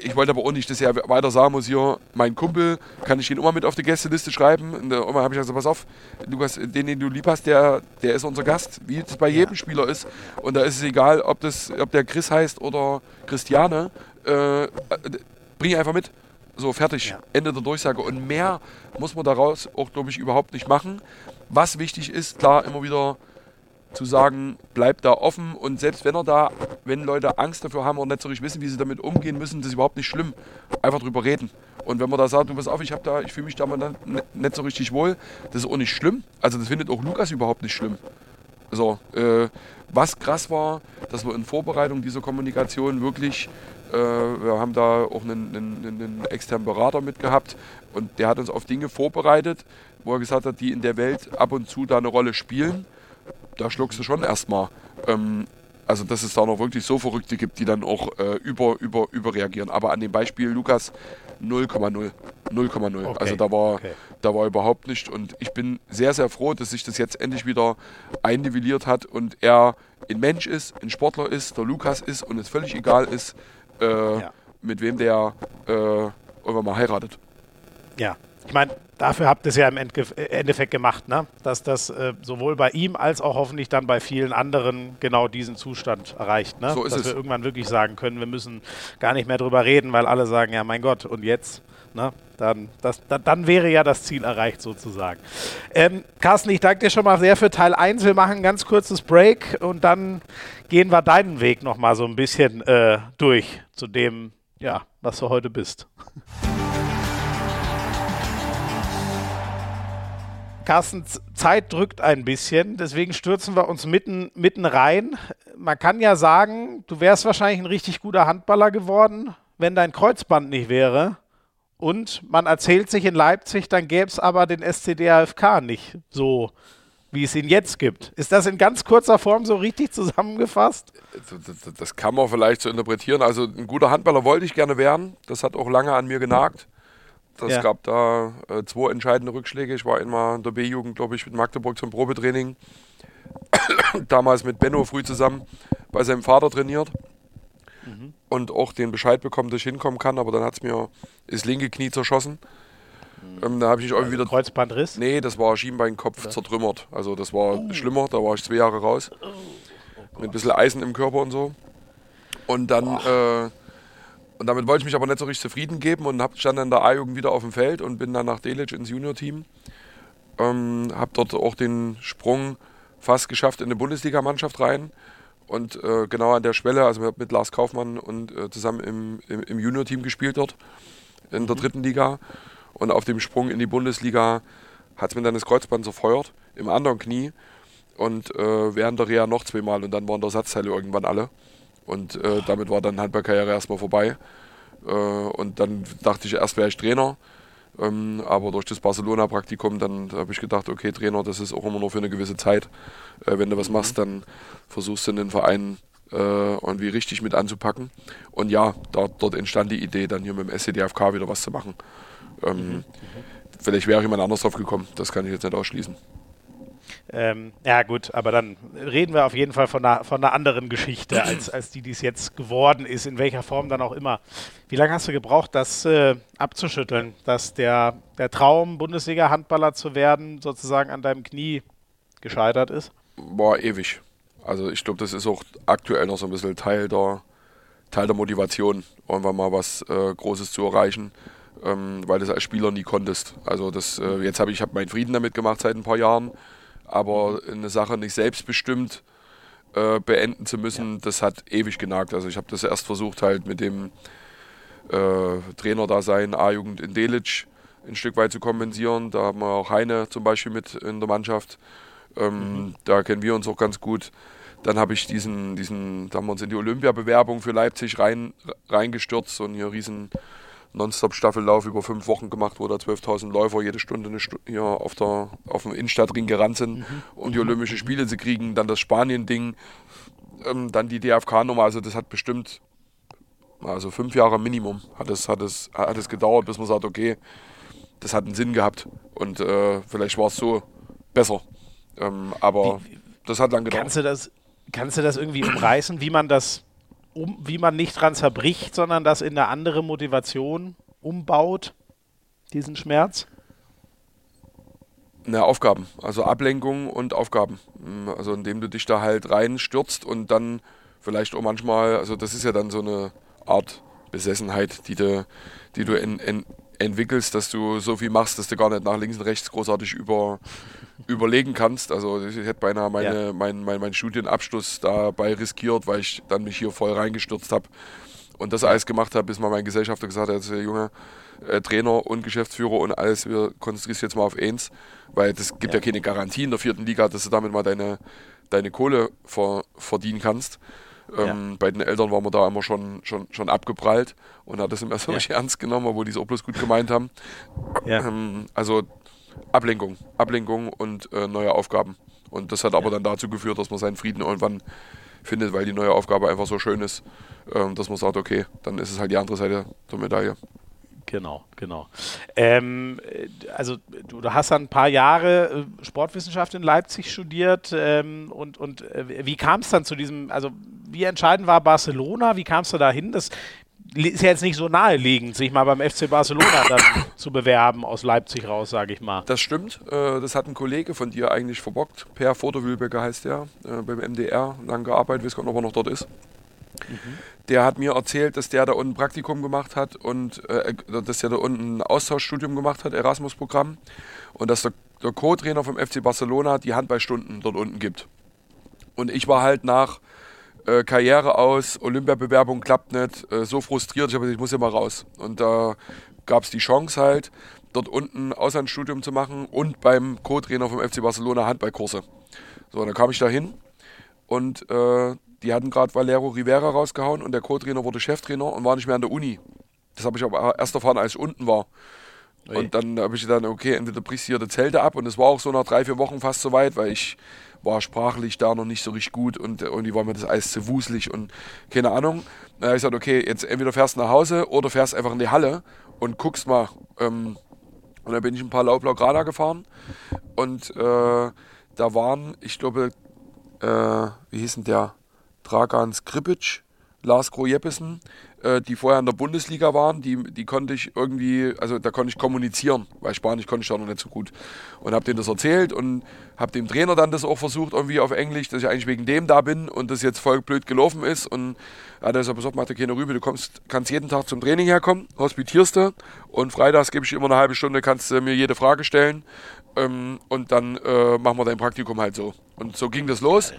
ich wollte aber auch nicht, dass er weiter sagen muss, hier, mein Kumpel, kann ich ihn immer mit auf die Gästeliste schreiben? Und da habe ich gesagt, pass auf, Lukas, den, den du lieb hast, der, der ist unser Gast, wie es bei jedem. Spieler ist. Und da ist es egal, ob, das, ob der Chris heißt oder Christiane, äh, bring ihn einfach mit. So, fertig. Ja. Ende der Durchsage. Und mehr muss man daraus auch, glaube ich, überhaupt nicht machen. Was wichtig ist, klar, immer wieder zu sagen, bleibt da offen und selbst wenn er da, wenn Leute Angst dafür haben und nicht so richtig wissen, wie sie damit umgehen müssen, das ist überhaupt nicht schlimm. Einfach drüber reden. Und wenn man da sagt, du pass auf, ich habe da, ich fühle mich da mal nicht so richtig wohl, das ist auch nicht schlimm. Also das findet auch Lukas überhaupt nicht schlimm. So, äh, was krass war, dass wir in Vorbereitung dieser Kommunikation wirklich wir haben da auch einen, einen, einen externen Berater mitgehabt und der hat uns auf Dinge vorbereitet, wo er gesagt hat, die in der Welt ab und zu da eine Rolle spielen. Da schluckst du schon erstmal. Ähm, also dass es da noch wirklich so Verrückte gibt, die dann auch äh, über, über, überreagieren. Aber an dem Beispiel Lukas 0,0. 0,0. Okay. Also da war, Okay. da war überhaupt nicht. Und ich bin sehr, sehr froh, dass sich das jetzt endlich wieder einnivelliert hat und er ein Mensch ist, ein Sportler ist, der Lukas ist und es völlig egal ist, äh, Ja. mit wem der äh, irgendwann mal heiratet. Ja, ich meine, dafür habt ihr es ja im äh, Endeffekt gemacht, ne? dass das äh, sowohl bei ihm als auch hoffentlich dann bei vielen anderen genau diesen Zustand erreicht. Ne? So ist dass es. wir irgendwann wirklich sagen können, wir müssen gar nicht mehr drüber reden, weil alle sagen, ja mein Gott, und jetzt? Ne? Dann, das, da, dann wäre ja das Ziel erreicht sozusagen. Ähm, Carsten, ich danke dir schon mal sehr für Teil 1. Wir machen ein ganz kurzes Break und dann gehen wir deinen Weg nochmal so ein bisschen äh, durch zu dem, ja, was du heute bist. Carsten, Zeit drückt ein bisschen, deswegen stürzen wir uns mitten, mitten rein. Man kann ja sagen, du wärst wahrscheinlich ein richtig guter Handballer geworden, wenn dein Kreuzband nicht wäre. Und man erzählt sich in Leipzig, dann gäbe es aber den SCDHFK nicht so, wie es ihn jetzt gibt. Ist das in ganz kurzer Form so richtig zusammengefasst? Das, kann man vielleicht so interpretieren. Also ein guter Handballer wollte ich gerne werden. Das hat auch lange an mir genagt. Das Ja. gab da äh, zwei entscheidende Rückschläge. Ich war einmal in der B-Jugend, glaube ich, mit Magdeburg zum Probetraining. Damals mit Benno früh zusammen bei seinem Vater trainiert. Und auch den Bescheid bekommen, dass ich hinkommen kann. Aber dann hat es mir das linke Knie zerschossen. Ähm, da habe ich mich irgendwie wieder Kreuzbandriss? Nee, das war Schienbeinkopf zertrümmert. Also das war schlimmer, da war ich zwei Jahre raus. Mit ein bisschen Eisen im Körper und so. Und dann, äh, und damit wollte ich mich aber nicht so richtig zufrieden geben und hab, stand dann in der A-Jugend wieder auf dem Feld und bin dann nach Delitzsch ins Junior-Team. Ähm, hab dort auch den Sprung fast geschafft in eine Bundesligamannschaft rein. Und äh, genau an der Schwelle, also mit Lars Kaufmann und äh, zusammen im, im, im Junior-Team gespielt dort in der dritten Liga. Und auf dem Sprung in die Bundesliga hat es mir dann das Kreuzband zerfeuert, im anderen Knie. Und äh, während der Reha noch zweimal und dann waren der Ersatzteile irgendwann alle. Und äh, damit war dann Handballkarriere erstmal vorbei. Äh, und dann dachte ich, erst wäre ich Trainer. Ähm, aber durch das Barcelona-Praktikum, dann habe ich gedacht, okay, Trainer, das ist auch immer nur für eine gewisse Zeit. Äh, wenn du was machst, dann versuchst du den Verein äh, irgendwie richtig mit anzupacken. Und ja, dort, dort entstand die Idee, dann hier mit dem SCDFK wieder was zu machen. Ähm, Vielleicht wäre jemand anders drauf gekommen, das kann ich jetzt nicht ausschließen. Ähm, ja, gut, aber dann reden wir auf jeden Fall von einer, von einer anderen Geschichte, als, als die, die es jetzt geworden ist, in welcher Form dann auch immer. Wie lange hast du gebraucht, das äh, abzuschütteln, dass der, der Traum, Bundesliga-Handballer zu werden, sozusagen an deinem Knie gescheitert ist? War ewig. Also ich glaube, das ist auch aktuell noch so ein bisschen Teil der, Teil der Motivation, irgendwann mal was äh, Großes zu erreichen, ähm, weil du das als Spieler nie konntest. Also das, äh, jetzt habe ich hab meinen Frieden damit gemacht seit ein paar Jahren, aber eine Sache nicht selbstbestimmt äh, beenden zu müssen, das hat ewig genagt. Also ich habe das erst versucht halt mit dem äh, Trainer da sein, A-Jugend in Delitzsch ein Stück weit zu kompensieren. Da haben wir auch Heine zum Beispiel mit in der Mannschaft. Ähm, Da kennen wir uns auch ganz gut. Dann habe ich diesen, diesen, da haben wir uns in die Olympia-Bewerbung für Leipzig rein, reingestürzt und hier riesen Nonstop-Staffellauf über fünf Wochen gemacht, wo da 12.000 Läufer jede Stunde eine Stu hier auf, der, auf dem Innenstadtring gerannt sind, um die Olympischen Spiele zu kriegen. Dann das Spanien-Ding, ähm, dann die DFK-Nummer. Also das hat bestimmt also fünf Jahre Minimum hat es, hat es, hat es gedauert, bis man sagt, okay, das hat einen Sinn gehabt und äh, vielleicht war es so besser. Ähm, aber das hat lang gedauert. Kannst du das, kannst du das irgendwie umreißen, wie man das, um, wie man nicht dran zerbricht, sondern das in eine andere Motivation umbaut, diesen Schmerz? Ne, Aufgaben, also Ablenkung und Aufgaben. Mm, Also indem du dich da halt reinstürzt und dann vielleicht auch manchmal, also das ist ja dann so eine Art Besessenheit, die du, die du en, en, entwickelst, dass du so viel machst, dass du gar nicht nach links und rechts großartig über, überlegen kannst. Also ich hätte beinahe meine, Ja. mein, mein, mein Studienabschluss dabei riskiert, weil ich dann mich hier voll reingestürzt habe und das alles gemacht habe, bis mal mein Gesellschafter gesagt hat, der Junge, äh, Trainer und Geschäftsführer und alles, wir konzentrieren uns jetzt mal auf eins, weil das gibt ja, keine Garantie in der vierten Liga, dass du damit mal deine, deine Kohle ver, verdienen kannst. Ähm, Bei den Eltern waren wir da immer schon, schon, schon abgeprallt und hat das immer so Ja. nicht ernst genommen, obwohl die es auch bloß gut gemeint haben. Ja. Ähm, also Ablenkung, Ablenkung und äh, neue Aufgaben. Und das hat aber dann dazu geführt, dass man seinen Frieden irgendwann findet, weil die neue Aufgabe einfach so schön ist, ähm, dass man sagt, okay, dann ist es halt die andere Seite der Medaille. Genau, genau. Ähm, also du, du, hast dann ein paar Jahre äh, Sportwissenschaft in Leipzig studiert ähm, und, und äh, wie kam es dann zu diesem, also wie entscheidend war Barcelona, wie kamst du da hin? Das ist ja jetzt nicht so naheliegend, sich mal beim FC Barcelona dann zu bewerben aus Leipzig raus, sage ich mal. Das stimmt, äh, das hat ein Kollege von dir eigentlich verbockt, Per Fotovülbecker heißt der, äh, beim MDR, lang gearbeitet, weiß gar nicht, ob er noch dort ist. Der hat mir erzählt, dass der da unten ein Praktikum gemacht hat und äh, dass der da unten ein Austauschstudium gemacht hat, Erasmus-Programm. Und dass der, der Co-Trainer vom FC Barcelona die Handballstunden dort unten gibt. Und ich war halt nach äh, Karriere aus, Olympiabewerbung klappt nicht, äh, so frustriert, ich habe gesagt, ich muss ja mal raus. Und da gab es die Chance halt, dort unten Auslandsstudium zu machen und beim Co-Trainer vom FC Barcelona Handballkurse. So, dann kam ich da hin und äh, die hatten gerade Valero Rivera rausgehauen und der Co-Trainer wurde Cheftrainer und war nicht mehr an der Uni. Das habe ich aber erst erfahren, als ich unten war. Ui. Und dann habe ich dann, okay, entweder brichst du hier die Zelte ab und es war auch so nach drei, vier Wochen fast so weit, weil ich war sprachlich da noch nicht so richtig gut und irgendwie war mir das Eis zu wuselig und keine Ahnung. Dann habe ich gesagt, okay, jetzt entweder fährst du nach Hause oder fährst einfach in die Halle und guckst mal. Ähm, und dann bin ich ein paar Laublau Grada gefahren und äh, da waren, ich glaube, äh, wie hieß denn der? Dragan Skripic, Lars Krojeppesen, äh, die vorher in der Bundesliga waren, die, die konnte ich irgendwie, also da konnte ich kommunizieren, weil Spanisch konnte ich da noch nicht so gut. Und habe denen das erzählt und habe dem Trainer dann das auch versucht, irgendwie auf Englisch, dass ich eigentlich wegen dem da bin und das jetzt voll blöd gelaufen ist. Und er hat gesagt, pass auf, mach dir keine Rübe, du kommst, kannst jeden Tag zum Training herkommen, hospitierst du und freitags gebe ich immer eine halbe Stunde, kannst du mir jede Frage stellen ähm, und dann äh, machen wir dein Praktikum halt so. Und so ging das los.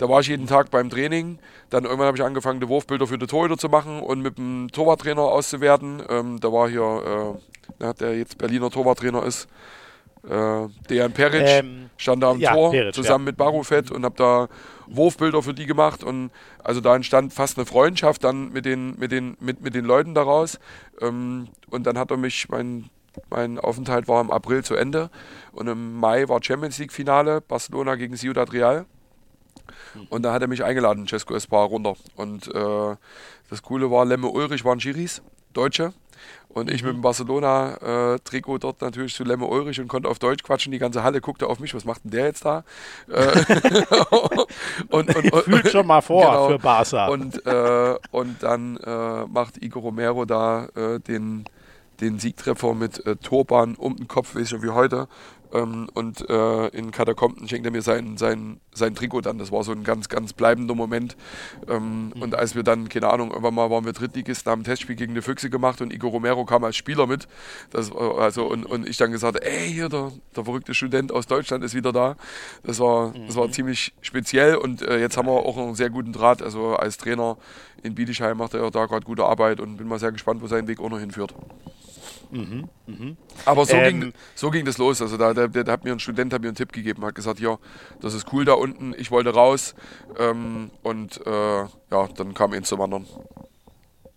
Da war ich jeden Tag beim Training. Dann irgendwann habe ich angefangen, die Wurfbilder für die Torhüter zu machen und mit dem Torwarttrainer auszuwerten. Ähm, da war hier, äh, der jetzt Berliner Torwarttrainer ist, äh, Dejan Peric, ähm, stand da am ja, Tor Peric, zusammen ja. mit Barufet und habe da Wurfbilder für die gemacht und also da entstand fast eine Freundschaft dann mit den, mit den, mit, mit den Leuten daraus. Ähm, und dann hat er mich, mein, mein Aufenthalt war im April zu Ende und im Mai war Champions League Finale, Barcelona gegen Ciudad Real. Und da hat er mich eingeladen, Cesco Espar, runter. Und äh, das Coole war, Lemme Ulrich waren Schiris, Deutsche. Und ich mit dem Barcelona-Trikot äh, dort natürlich zu Lemme Ulrich und konnte auf Deutsch quatschen. Die ganze Halle guckte auf mich, was macht denn der jetzt da? Äh, und, und, und, Fühlt schon mal vor genau. für Barca. Und, äh, und dann äh, macht Igor Romero da äh, den, den Siegtreffer mit Turban um den Kopf, weiß ich wie heute. Ähm, und äh, in Katakomben schenkt er mir sein, sein, sein Trikot dann. Das war so ein ganz, ganz bleibender Moment. Ähm, mhm. Und als wir dann, keine Ahnung, irgendwann mal waren wir Drittligisten, haben ein Testspiel gegen die Füchse gemacht und Igor Romero kam als Spieler mit. Das, also, und, und ich dann gesagt, ey, hier, der, der verrückte Student aus Deutschland ist wieder da. Das war, das war mhm. ziemlich speziell und äh, jetzt haben wir auch einen sehr guten Draht. Also als Trainer in Bietigheim macht er da gerade gute Arbeit und bin mal sehr gespannt, wo sein Weg auch noch hinführt. Mhm, mh. Aber so, ähm, ging, so ging das los. Also da, da, da, hat mir ein Student hat mir einen Tipp gegeben, hat gesagt, ja, das ist cool da unten, ich wollte raus. Ähm, und äh, ja, dann kam eins zum anderen.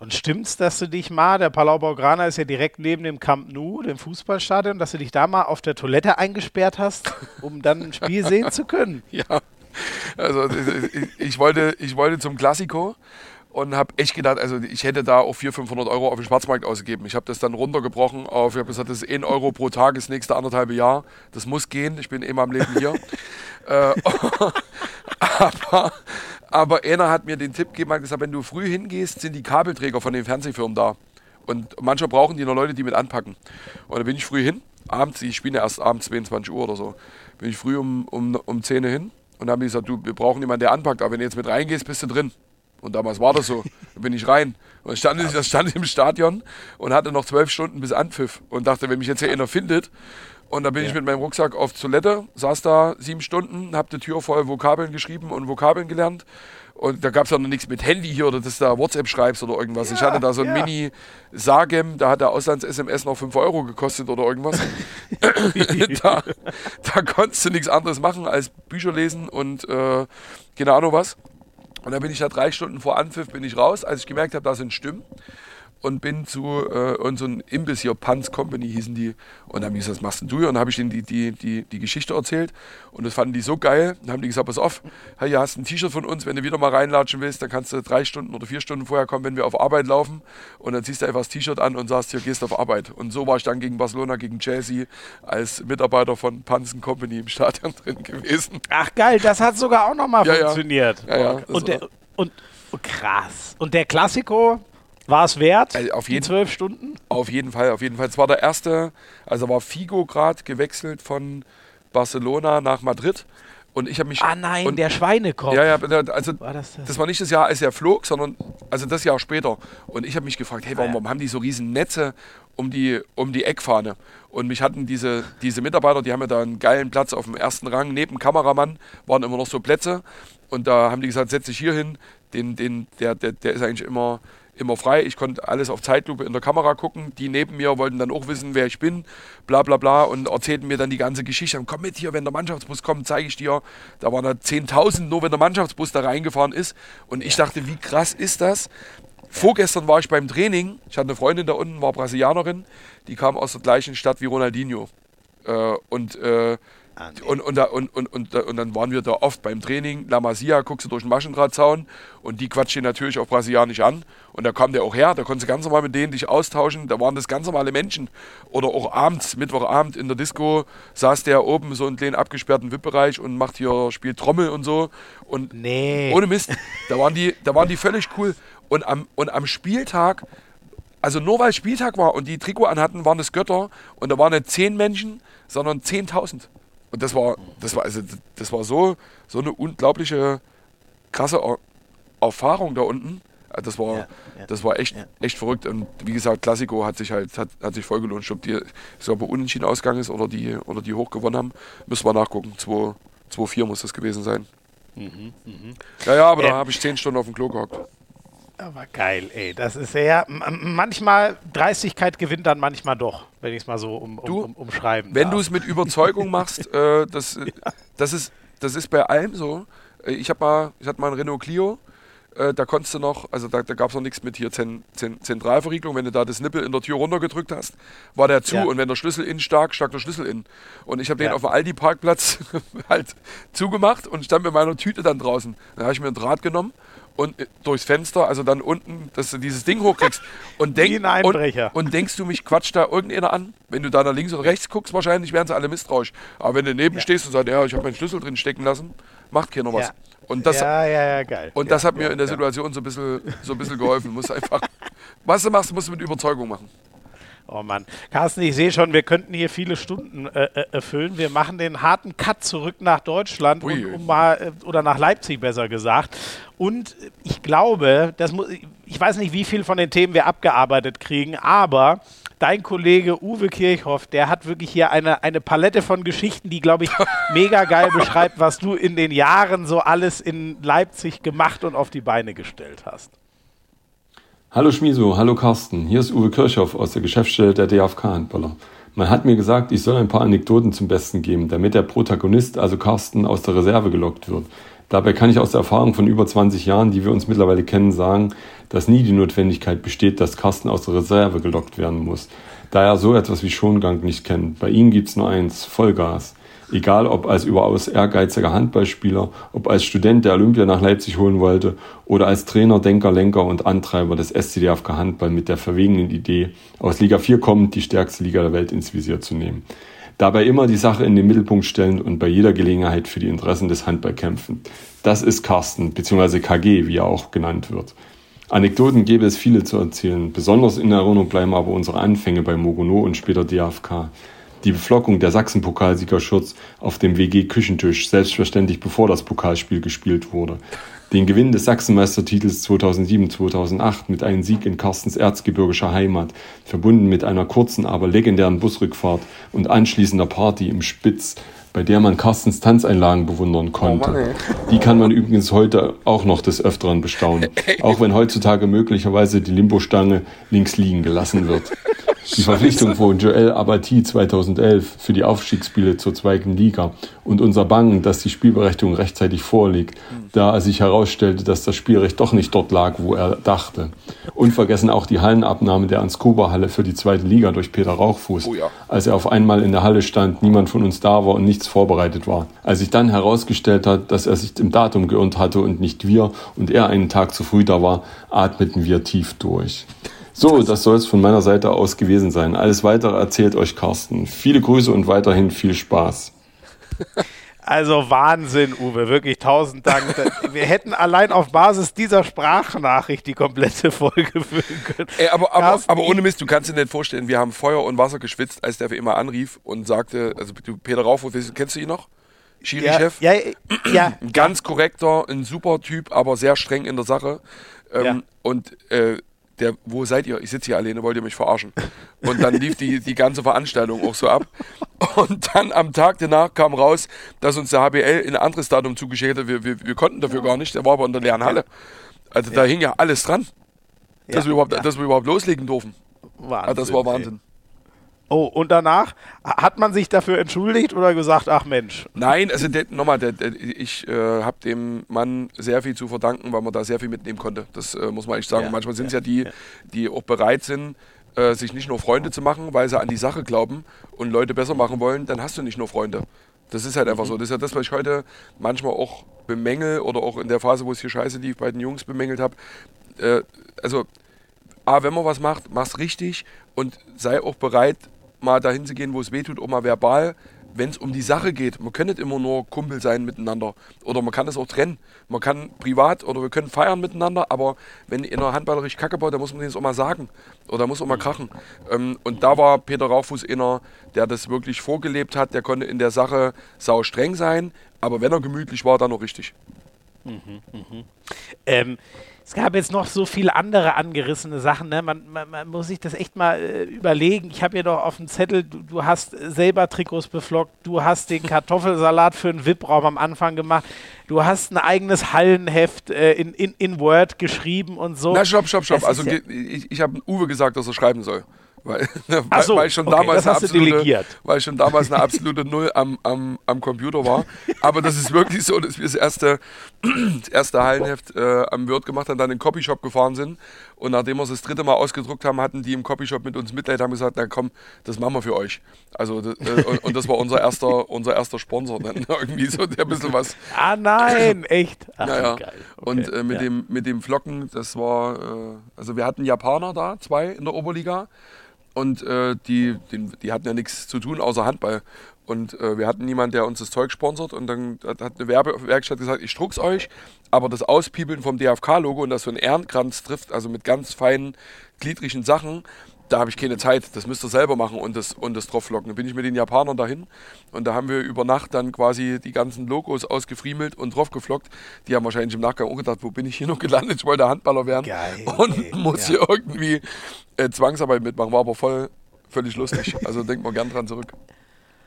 Und stimmt's, dass du dich mal, der Palau Blaugrana ist ja direkt neben dem Camp Nou, dem Fußballstadion, dass du dich da mal auf der Toilette eingesperrt hast, um dann ein Spiel sehen zu können? Ja, also ich, ich, wollte, ich wollte zum Klassiko und habe echt gedacht, also ich hätte da auch 400, 500 Euro auf dem Schwarzmarkt ausgegeben. Ich habe das dann runtergebrochen auf, ich habe gesagt, das ist 1 Euro pro Tag das nächste anderthalbe Jahr. Das muss gehen, ich bin immer am Leben hier. äh, aber, aber einer hat mir den Tipp gegeben, hat gesagt, wenn du früh hingehst, sind die Kabelträger von den Fernsehfirmen da. Und manchmal brauchen die noch Leute, die mit anpacken. Und da bin ich früh hin, abends, ich spiele erst abends 22 Uhr oder so, bin ich früh um, um, um 10 Uhr hin und habe gesagt, du, wir brauchen jemanden, der anpackt, aber wenn du jetzt mit reingehst, bist du drin. Und damals war das so. Da bin ich rein. Und stand, das stand im Stadion und hatte noch zwölf Stunden bis Anpfiff. Und dachte, wenn mich jetzt hier einer findet. Und da bin ja. ich mit meinem Rucksack auf Toilette, saß da sieben Stunden, hab die Tür voll Vokabeln geschrieben und Vokabeln gelernt. Und da gab es ja noch nichts mit Handy hier oder dass du da WhatsApp schreibst oder irgendwas. Ja, ich hatte da so ein ja. Mini-Sagem, da hat der Auslands-SMS noch 5 Euro gekostet oder irgendwas. da, da konntest du nichts anderes machen als Bücher lesen und äh, keine Ahnung was. Und dann bin ich da drei Stunden vor Anpfiff bin ich raus, als ich gemerkt habe, da sind Stimmen. Und bin zu äh, und so ein Imbiss hier, Panz Company hießen die. Und dann haben die gesagt, was machst denn du hier? Und dann habe ich denen die, die, die, die Geschichte erzählt. Und das fanden die so geil. Dann haben die gesagt, pass auf, hey, hier hast ein T-Shirt von uns, wenn du wieder mal reinlatschen willst, dann kannst du drei Stunden oder vier Stunden vorher kommen, wenn wir auf Arbeit laufen. Und dann ziehst du einfach das T-Shirt an und sagst, hier gehst auf Arbeit. Und so war ich dann gegen Barcelona, gegen Chelsea als Mitarbeiter von Panz Company im Stadion drin gewesen. Ach geil, das hat sogar auch nochmal Ja, funktioniert. Ja, ja, und, der, war- und oh, krass. Und der Klassiko war es wert? Also auf jeden- zwölf Stunden? Auf jeden Fall, auf jeden Fall. Es war der erste, also war Figo gerade gewechselt von Barcelona nach Madrid. Und ich habe mich. Ah nein, und, der Schweinekopf. Ja, ja, also War das das? das war nicht das Jahr, als er flog, sondern also das Jahr später. Und ich habe mich gefragt, hey, warum, Ah, ja. warum haben die so riesen Netze um die, um die Eckfahne? Und mich hatten diese, diese Mitarbeiter, die haben ja da einen geilen Platz auf dem ersten Rang, neben Kameramann waren immer noch so Plätze. Und da haben die gesagt, setz dich hier hin, den, den, der, der, der ist eigentlich immer, immer frei. Ich konnte alles auf Zeitlupe in der Kamera gucken. Die neben mir wollten dann auch wissen, wer ich bin, bla bla bla und erzählten mir dann die ganze Geschichte. Und komm mit hier, wenn der Mannschaftsbus kommt, zeige ich dir. Da waren da 10.000 nur, wenn der Mannschaftsbus da reingefahren ist. Und ich dachte, wie krass ist das? Vorgestern war ich beim Training. Ich hatte eine Freundin da unten, war Brasilianerin. Die kam aus der gleichen Stadt wie Ronaldinho. Äh, und, äh, Ah, nee. und, und, da, und, und, und, und dann waren wir da oft beim Training. La Masia, guckst du durch den Maschendrahtzaun und die quatscht ihn natürlich auf Brasilianisch an. Und da kam der auch her, da konntest du ganz normal mit denen dich austauschen. Da waren das ganz normale Menschen. Oder auch abends, Mittwochabend in der Disco, saß der oben so einen kleinen abgesperrten VIP-Bereich und macht hier, spielt Trommel und so. Und Nee. ohne Mist, da waren die, da waren die völlig cool. Und am, und am Spieltag, also nur weil Spieltag war und die Trikot anhatten, waren das Götter. Und da waren nicht zehn Menschen, sondern 10.000. Und das war, das war, also, das war so, so eine unglaubliche, krasse Er- Erfahrung da unten. Also Das war, Ja, ja, das war echt, ja. echt verrückt. Und wie gesagt, Klassiko hat sich halt, hat, hat sich voll gelohnt. Ich glaube, die, ich glaube, unentschieden ausgegangen ist oder die, oder die hoch gewonnen haben, müssen wir nachgucken. 2-4 muss das gewesen sein. Ja, ja, aber Ähm, da habe ich 10 Stunden auf dem Klo gehockt. Aber geil, ey. Das ist ja. Manchmal, Dreistigkeit gewinnt dann manchmal doch, wenn ich es mal so um, um, Du, um, umschreiben Wenn du es mit Überzeugung machst, äh, das, das, ist, das ist bei allem so. Äh, Ich, hab mal, ich hatte mal einen Renault Clio, äh, da konntest du noch, also da, da gab es noch nichts mit hier Zen, Zen, Zentralverriegelung. Wenn du da das Nippel in der Tür runtergedrückt hast, war der zu Ja. und wenn der Schlüssel innen stak, stak der Schlüssel innen. Und ich habe den Ja. auf dem Aldi-Parkplatz halt zugemacht und stand mit meiner Tüte dann draußen. Dann habe ich mir einen Draht genommen und äh, durchs Fenster, also dann unten, dass du dieses Ding hochkriegst. Und, denk. Und, und denkst du, mich quatscht da irgendeiner an? Wenn du da nach links oder rechts guckst, wahrscheinlich wären sie alle misstrauisch. Aber wenn du neben stehst und sagst, ja, ich habe meinen Schlüssel drin stecken lassen, macht keiner was. Ja. Und das, ja, ja, ja, geil. und ja, das hat mir ja, in der ja. Situation so ein bisschen, so ein bisschen geholfen. Du musst einfach, was du machst, musst du mit Überzeugung machen. Oh Mann. Carsten, ich sehe schon, wir könnten hier viele Stunden äh, äh, erfüllen. Wir machen den harten Cut zurück nach Deutschland und, um mal, äh, oder nach Leipzig besser gesagt. Und ich glaube, das muss, ich weiß nicht, wie viel von den Themen wir abgearbeitet kriegen, aber dein Kollege Uwe Kirchhoff, der hat wirklich hier eine, eine Palette von Geschichten, die, glaube ich, mega geil beschreibt, was du in den Jahren so alles in Leipzig gemacht und auf die Beine gestellt hast. Hallo Schmiso, hallo Carsten. Hier ist Uwe Kirchhoff aus der Geschäftsstelle der DFK-Handballer. Man hat mir gesagt, ich soll ein paar Anekdoten zum Besten geben, damit der Protagonist, also Carsten, aus der Reserve gelockt wird. Dabei kann ich aus der Erfahrung von über 20 Jahren, die wir uns mittlerweile kennen, sagen, dass nie die Notwendigkeit besteht, dass Carsten aus der Reserve gelockt werden muss. Da er so etwas wie Schongang nicht kennt. Bei ihm gibt's nur eins, Vollgas. Egal ob als überaus ehrgeiziger Handballspieler, ob als Student, der Olympia nach Leipzig holen wollte, oder als Trainer, Denker, Lenker und Antreiber des SCDFK Handball mit der verwegenen Idee, aus Liga 4 kommend die stärkste Liga der Welt ins Visier zu nehmen. Dabei immer die Sache in den Mittelpunkt stellen und bei jeder Gelegenheit für die Interessen des Handball kämpfen. Das ist Carsten, bzw. KG, wie er auch genannt wird. Anekdoten gäbe es viele zu erzählen. Besonders in Erinnerung bleiben aber unsere Anfänge bei Mogono und später DFK. Die Beflockung der Sachsen-Pokalsiegerschutz auf dem WG-Küchentisch, selbstverständlich bevor das Pokalspiel gespielt wurde. Den Gewinn des Sachsenmeistertitels 2007-2008 mit einem Sieg in Carstens erzgebirgischer Heimat, verbunden mit einer kurzen, aber legendären Busrückfahrt und anschließender Party im Spitz, bei der man Carstens Tanzeinlagen bewundern konnte. Mann, ey. Die kann man übrigens heute auch noch des Öfteren bestaunen, auch wenn heutzutage möglicherweise die Limbostange links liegen gelassen wird. Die Verpflichtung von Joel Abati 2011 für die Aufstiegsspiele zur zweiten Liga und unser Bangen, dass die Spielberechtigung rechtzeitig vorliegt, da sich herausstellte, dass das Spielrecht doch nicht dort lag, wo er dachte. Unvergessen auch die Hallenabnahme der Anskuba-Halle für die zweite Liga durch Peter Rauchfuß, Oh ja. als er auf einmal in der Halle stand, niemand von uns da war und nichts vorbereitet war. Als sich dann herausgestellt hat, dass er sich im Datum geirrt hatte und nicht wir und er einen Tag zu früh da war, atmeten wir tief durch. So, das soll es von meiner Seite aus gewesen sein. Alles weitere erzählt euch Carsten. Viele Grüße und weiterhin viel Spaß. Also Wahnsinn, Uwe, wirklich tausend Dank. Wir hätten allein auf Basis dieser Sprachnachricht die komplette Folge füllen können. Ey, aber, aber, Carsten, aber ohne Mist, du kannst dir nicht vorstellen, wir haben Feuer und Wasser geschwitzt, als der für immer anrief und sagte, also du, Peter Raufhof, kennst du ihn noch? ja, Schiri-Chef? ja, ja, Ein ganz korrekter, ein super Typ, aber sehr streng in der Sache. Ähm, Ja. Und äh, der, wo seid ihr? Ich sitze hier alleine, wollt ihr mich verarschen? Und dann lief die, die ganze Veranstaltung auch so ab. Und dann am Tag danach kam raus, dass uns der HBL in ein anderes Datum zugeschickt hat. Wir, wir, wir konnten dafür gar nicht, der war aber in der leeren Halle. Also da hing ja alles dran, dass, Ja, wir überhaupt, ja. dass wir überhaupt loslegen durften. Wahnsinn, Ah, das war ey. Oh, und danach hat man sich dafür entschuldigt oder gesagt, ach Mensch, Nein, also der, nochmal, der, der, ich äh, habe dem Mann sehr viel zu verdanken, weil man da sehr viel mitnehmen konnte. Das äh, muss man echt sagen. Ja, Manchmal sind es ja, die, die auch bereit sind, äh, sich nicht nur Freunde zu machen, weil sie an die Sache glauben und Leute besser machen wollen, dann hast du nicht nur Freunde. Das ist halt einfach so. Das ist ja das, was ich heute manchmal auch bemängel oder auch in der Phase, wo es hier scheiße lief, bei den Jungs bemängelt habe. Äh, also, A, wenn man was macht, mach's richtig und sei auch bereit, mal dahin zu gehen, wo es weh tut, auch mal verbal, wenn es um die Sache geht. Man kann nicht immer nur Kumpel sein miteinander. Oder man kann es auch trennen. Man kann privat oder wir können feiern miteinander, aber wenn einer handballerisch Kacke baut, dann muss man das auch mal sagen. Oder muss auch mal krachen. Ähm, und da war Peter Rauchfuß einer, der das wirklich vorgelebt hat. Der konnte in der Sache sau streng sein, aber wenn er gemütlich war, dann auch richtig. Ähm, es gab jetzt noch so viele andere angerissene Sachen. Ne? Man, man, man muss sich das echt mal äh, überlegen. Ich habe hier doch auf dem Zettel, du, du hast äh, selber Trikots beflockt, du hast den Kartoffelsalat für einen VIP-Raum am Anfang gemacht, du hast ein eigenes Hallenheft äh, in, in, in Word geschrieben und so. Na, stopp, stopp, stopp. Das Also ja- ich, ich habe Uwe gesagt, dass er schreiben soll. Weil, so, weil schon okay, absolute, weil schon damals eine absolute Null am, am, am Computer war. Aber das ist wirklich so, dass wir das erste, das erste Hallenheft äh, am Word gemacht haben, dann in den Copyshop gefahren sind. Und nachdem wir es das dritte Mal ausgedruckt haben, hatten die im Copyshop mit uns Mitleid, haben gesagt, na komm, das machen wir für euch. Also das, äh, und, und das war unser erster, unser erster Sponsor dann irgendwie so, der ein bisschen was Ah nein, echt? Ach, naja. Okay, Und äh, mit, ja. dem, mit dem Flocken, das war, äh, also wir hatten Japaner da, zwei in der Oberliga. Und äh, die, den, die hatten ja nichts zu tun außer Handball. Und äh, wir hatten niemanden, der uns das Zeug sponsert. Und dann hat, hat eine Werbewerkstatt gesagt, ich druck's euch, aber das Auspiebeln vom DFK-Logo und das so ein Ehrenkranz trifft, also mit ganz feinen, gliedrigen Sachen, da habe ich keine Zeit. Das müsst ihr selber machen und das, und das drauflocken. Dann bin ich mit den Japanern dahin und da haben wir über Nacht dann quasi die ganzen Logos ausgefriemelt und draufgeflockt. Die haben wahrscheinlich im Nachgang auch gedacht, wo bin ich hier noch gelandet? Ich wollte Handballer werden Geil, und ey, muss ja. hier irgendwie äh, Zwangsarbeit mitmachen. War aber voll, völlig lustig. Also denkt mal gern dran zurück.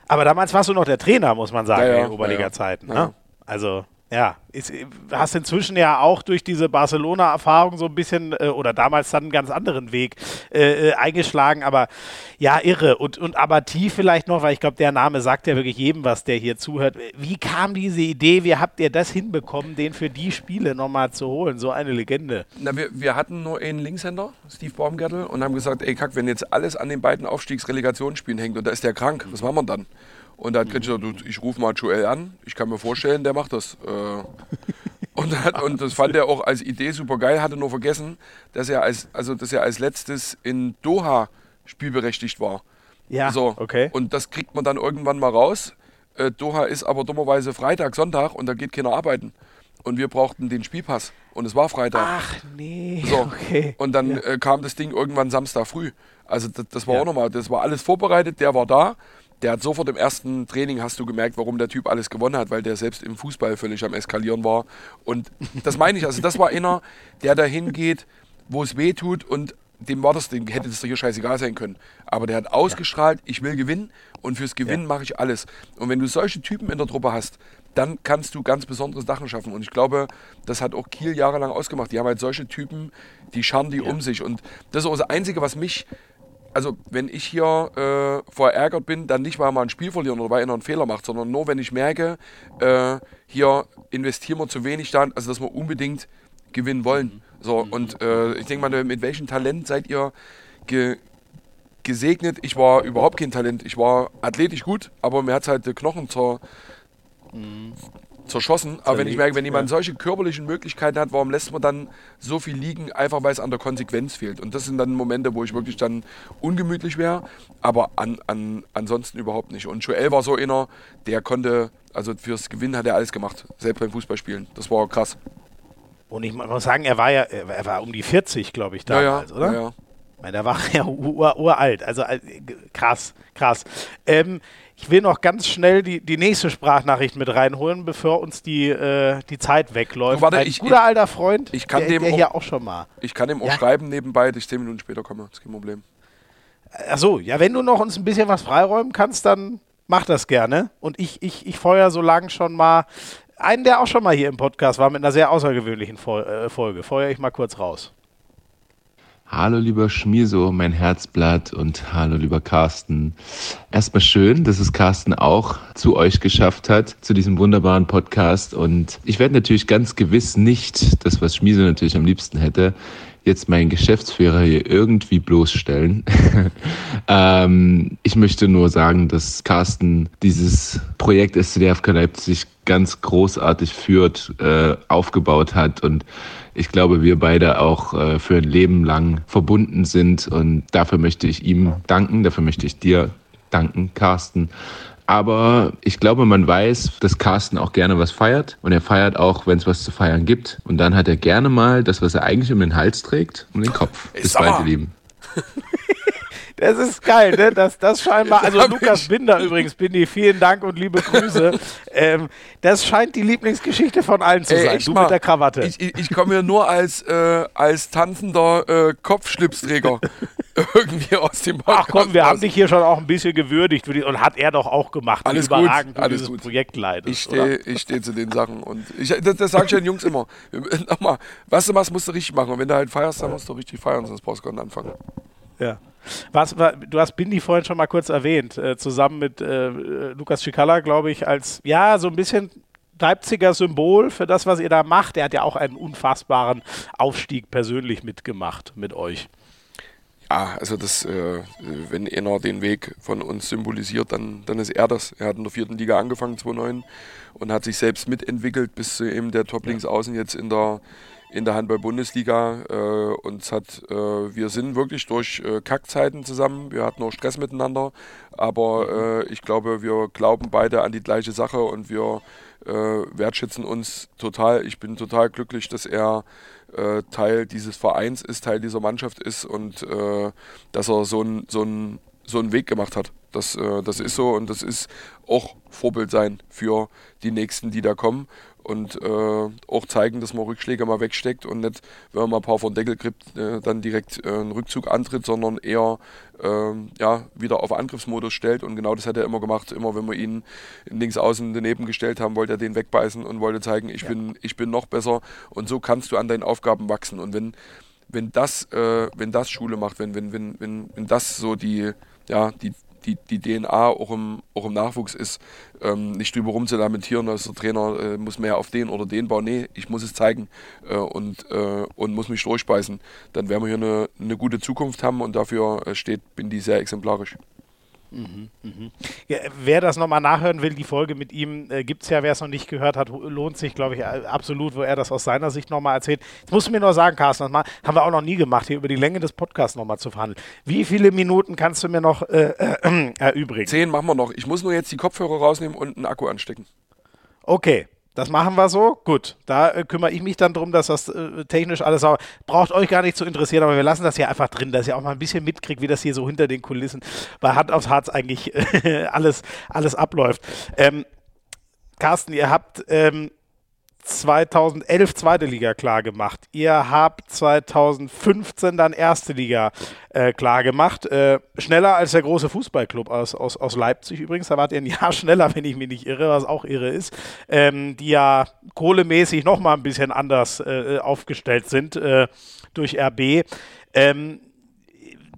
Aber damals warst du noch der Trainer, muss man sagen, Ja, ja, in Oberliga-Zeiten. ja. Ne? Also, ja, ist, hast inzwischen ja auch durch diese Barcelona-Erfahrung so ein bisschen, äh, oder damals dann einen ganz anderen Weg äh, äh, eingeschlagen, aber ja, irre. Und, und Abati vielleicht noch, weil ich glaube, der Name sagt ja wirklich jedem was, der hier zuhört. Wie kam diese Idee, wie habt ihr das hinbekommen, den für die Spiele nochmal zu holen? So eine Legende. Na, wir, wir hatten nur einen Linkshänder, Steve Baumgartel, und haben gesagt, ey Kack, wenn jetzt alles an den beiden Aufstiegsrelegationsspielen hängt und da ist der krank, was machen wir dann? Und da hat Gretchen gesagt, ich rufe mal Joel an, ich kann mir vorstellen, der macht das. Äh, und, hat, und das fand er auch als Idee super geil, hatte nur vergessen, dass er als, also, dass er als letztes in Doha spielberechtigt war. Ja, So, okay. Und das kriegt man dann irgendwann mal raus. Äh, Doha ist aber dummerweise Freitag, Sonntag und da geht keiner arbeiten. Und wir brauchten den Spielpass. Und es war Freitag. Ach nee, So. okay. Und dann äh, kam das Ding irgendwann Samstag früh. Also das, das war Ja. auch nochmal, das war alles vorbereitet, der war da. Der hat sofort im ersten Training, hast du gemerkt, warum der Typ alles gewonnen hat, weil der selbst im Fußball völlig am Eskalieren war. Und das meine ich, also das war einer, der dahin geht, wo es weh tut und dem war das, dem hätte das doch hier scheißegal sein können. Aber der hat ausgestrahlt, ich will gewinnen und fürs Gewinnen mache ich alles. Und wenn du solche Typen in der Truppe hast, dann kannst du ganz besondere Sachen schaffen. Und ich glaube, das hat auch Kiel jahrelang ausgemacht. Die haben halt solche Typen, die scharren die um sich. Und das ist auch das Einzige, was mich also wenn ich hier äh, verärgert bin, dann nicht, weil man ein Spiel verlieren oder weil einer einen Fehler macht, sondern nur, wenn ich merke, äh, hier investieren wir zu wenig da, also dass wir unbedingt gewinnen wollen. So, und äh, ich denke mal, mit welchem Talent seid ihr ge gesegnet? Ich war überhaupt kein Talent. Ich war athletisch gut, aber mir hat es halt die Knochen zur, zerschossen. Aber wenn ich merke, wenn jemand solche körperlichen Möglichkeiten hat, warum lässt man dann so viel liegen, einfach weil es an der Konsequenz fehlt? Und das sind dann Momente, wo ich wirklich dann ungemütlich wäre, aber an, an, ansonsten überhaupt nicht. Und Joel war so einer, der konnte, also fürs Gewinnen hat er alles gemacht, selbst beim Fußballspielen. Das war krass. Und ich muss sagen, er war ja, er war um die 40, glaube ich, damals, ja, oder? Ja, ja. Ich meine, der war ja ur, uralt. Also äh, krass, krass. Ähm, ich will noch ganz schnell die, die nächste Sprachnachricht mit reinholen, bevor uns die, äh, die Zeit wegläuft. Du, warte, Ein ich- guter alter Freund, ich kann der, dem der auch- hier auch schon mal. Ich kann ihm auch Ja. schreiben nebenbei, dass ich zehn Minuten später komme. Das ist kein Problem. Achso, ja, wenn du noch uns ein bisschen was freiräumen kannst, dann mach das gerne. Und ich, ich, ich feuer so lang schon mal einen, der auch schon mal hier im Podcast war, mit einer sehr außergewöhnlichen Fol äh, Folge. Feuer ich mal kurz raus. Hallo lieber Schmieso, mein Herzblatt und hallo lieber Carsten. Erstmal schön, dass es Carsten auch zu euch geschafft hat, zu diesem wunderbaren Podcast. Und ich werde natürlich ganz gewiss nicht, das was Schmieso natürlich am liebsten hätte, jetzt meinen Geschäftsführer hier irgendwie bloßstellen. ähm, ich möchte nur sagen, dass Carsten dieses Projekt SCDFK Leipzig ganz großartig führt, äh, aufgebaut hat und ich glaube, wir beide auch äh, für ein Leben lang verbunden sind und dafür möchte ich ihm danken, dafür möchte ich dir danken, Carsten. Aber ich glaube, man weiß, dass Carsten auch gerne was feiert und er feiert auch, wenn es was zu feiern gibt. Und dann hat er gerne mal das, was er eigentlich um den Hals trägt, um den Kopf. Bis bald, ihr Lieben. Das ist geil, ne? Das, das scheinbar, also hab Lukas Binder übrigens, Bindi, vielen Dank und liebe Grüße. ähm, das scheint die Lieblingsgeschichte von allen zu sein. Du mal, mit der Krawatte. Ich, ich, ich komme hier nur als, äh, als tanzender äh, Kopfschlipsträger irgendwie aus dem Ach komm, wir haben dich hier schon auch ein bisschen gewürdigt und hat er doch auch gemacht. Alles gut, alles gut. Projekt leitest. Ich stehe steh zu den Sachen und ich, das, das sage ich den Jungs immer. Nochmal, was du machst, musst du richtig machen. Und wenn du halt feierst, dann musst du richtig feiern, sonst brauchst du gar nicht anfangen. Ja. Was, war, du hast Bindi vorhin schon mal kurz erwähnt, äh, zusammen mit äh, Lukas Schikala, glaube ich, als ja, so ein bisschen Leipziger Symbol für das, was ihr da macht. Er hat ja auch einen unfassbaren Aufstieg persönlich mitgemacht mit euch. Ja, also das, äh, wenn einer den Weg von uns symbolisiert, dann, dann ist er das. Er hat in der vierten Liga angefangen, 2009, und hat sich selbst mitentwickelt bis zu eben der Top-Links-Außen jetzt in der, in der Handball-Bundesliga. Äh, und es hat, äh, wir sind wirklich durch äh, Kackzeiten zusammen. Wir hatten auch Stress miteinander, aber äh, ich glaube, wir glauben beide an die gleiche Sache und wir äh, wertschätzen uns total. Ich bin total glücklich, dass er äh, Teil dieses Vereins ist, Teil dieser Mannschaft ist und dass er so einen so so Weg gemacht hat. Das, das ist so und das ist auch Vorbild sein für die Nächsten, die da kommen und äh, auch zeigen, dass man Rückschläge mal wegsteckt und nicht, wenn man mal ein paar von Deckel kriegt, äh, dann direkt äh, einen Rückzug antritt, sondern eher ähm, ja, wieder auf Angriffsmodus stellt. Und genau das hat er immer gemacht. Immer wenn wir ihn links außen daneben gestellt haben, wollte er den wegbeißen und wollte zeigen, ich, bin, ich bin noch besser. Und so kannst du an deinen Aufgaben wachsen. Und wenn wenn das, äh, wenn das Schule macht, wenn, wenn, wenn, wenn, wenn das so die, ja, die, die, die DNA auch im, auch im Nachwuchs ist, ähm, nicht drüber rum zu lamentieren, dass der Trainer äh, muss mehr auf den oder den bauen. Nee, ich muss es zeigen äh, und, äh, und muss mich durchbeißen. Dann werden wir hier eine, eine gute Zukunft haben und dafür äh, steht Bindi sehr exemplarisch. Ja, wer das nochmal nachhören will, die Folge mit ihm äh, gibt es ja, wer es noch nicht gehört hat, lohnt sich, glaube ich, äh, absolut, wo er das aus seiner Sicht nochmal erzählt. Jetzt musst du mir nur sagen, Carsten, das mal, haben wir auch noch nie gemacht, hier über die Länge des Podcasts nochmal zu verhandeln. Wie viele Minuten kannst du mir noch äh, äh, erübrigen? Zehn machen wir noch. Ich muss nur jetzt die Kopfhörer rausnehmen und einen Akku anstecken. Okay, das machen wir so. Gut, da äh, kümmere ich mich dann drum, dass das äh, technisch alles sauber Braucht euch gar nicht zu interessieren, aber wir lassen das hier einfach drin, dass ihr auch mal ein bisschen mitkriegt, wie das hier so hinter den Kulissen bei Hand aufs Harz eigentlich äh, alles, alles abläuft. Ähm, Carsten, ihr habt ähm, 2011 zweite Liga klar gemacht. Ihr habt 2015 dann erste Liga äh, klar gemacht. Äh, schneller als der große Fußballclub aus, aus, aus Leipzig übrigens. Da wart ihr ein Jahr schneller, wenn ich mich nicht irre, was auch irre ist. Ähm, die ja kohlemäßig nochmal ein bisschen anders äh, aufgestellt sind äh, durch RB. Ähm,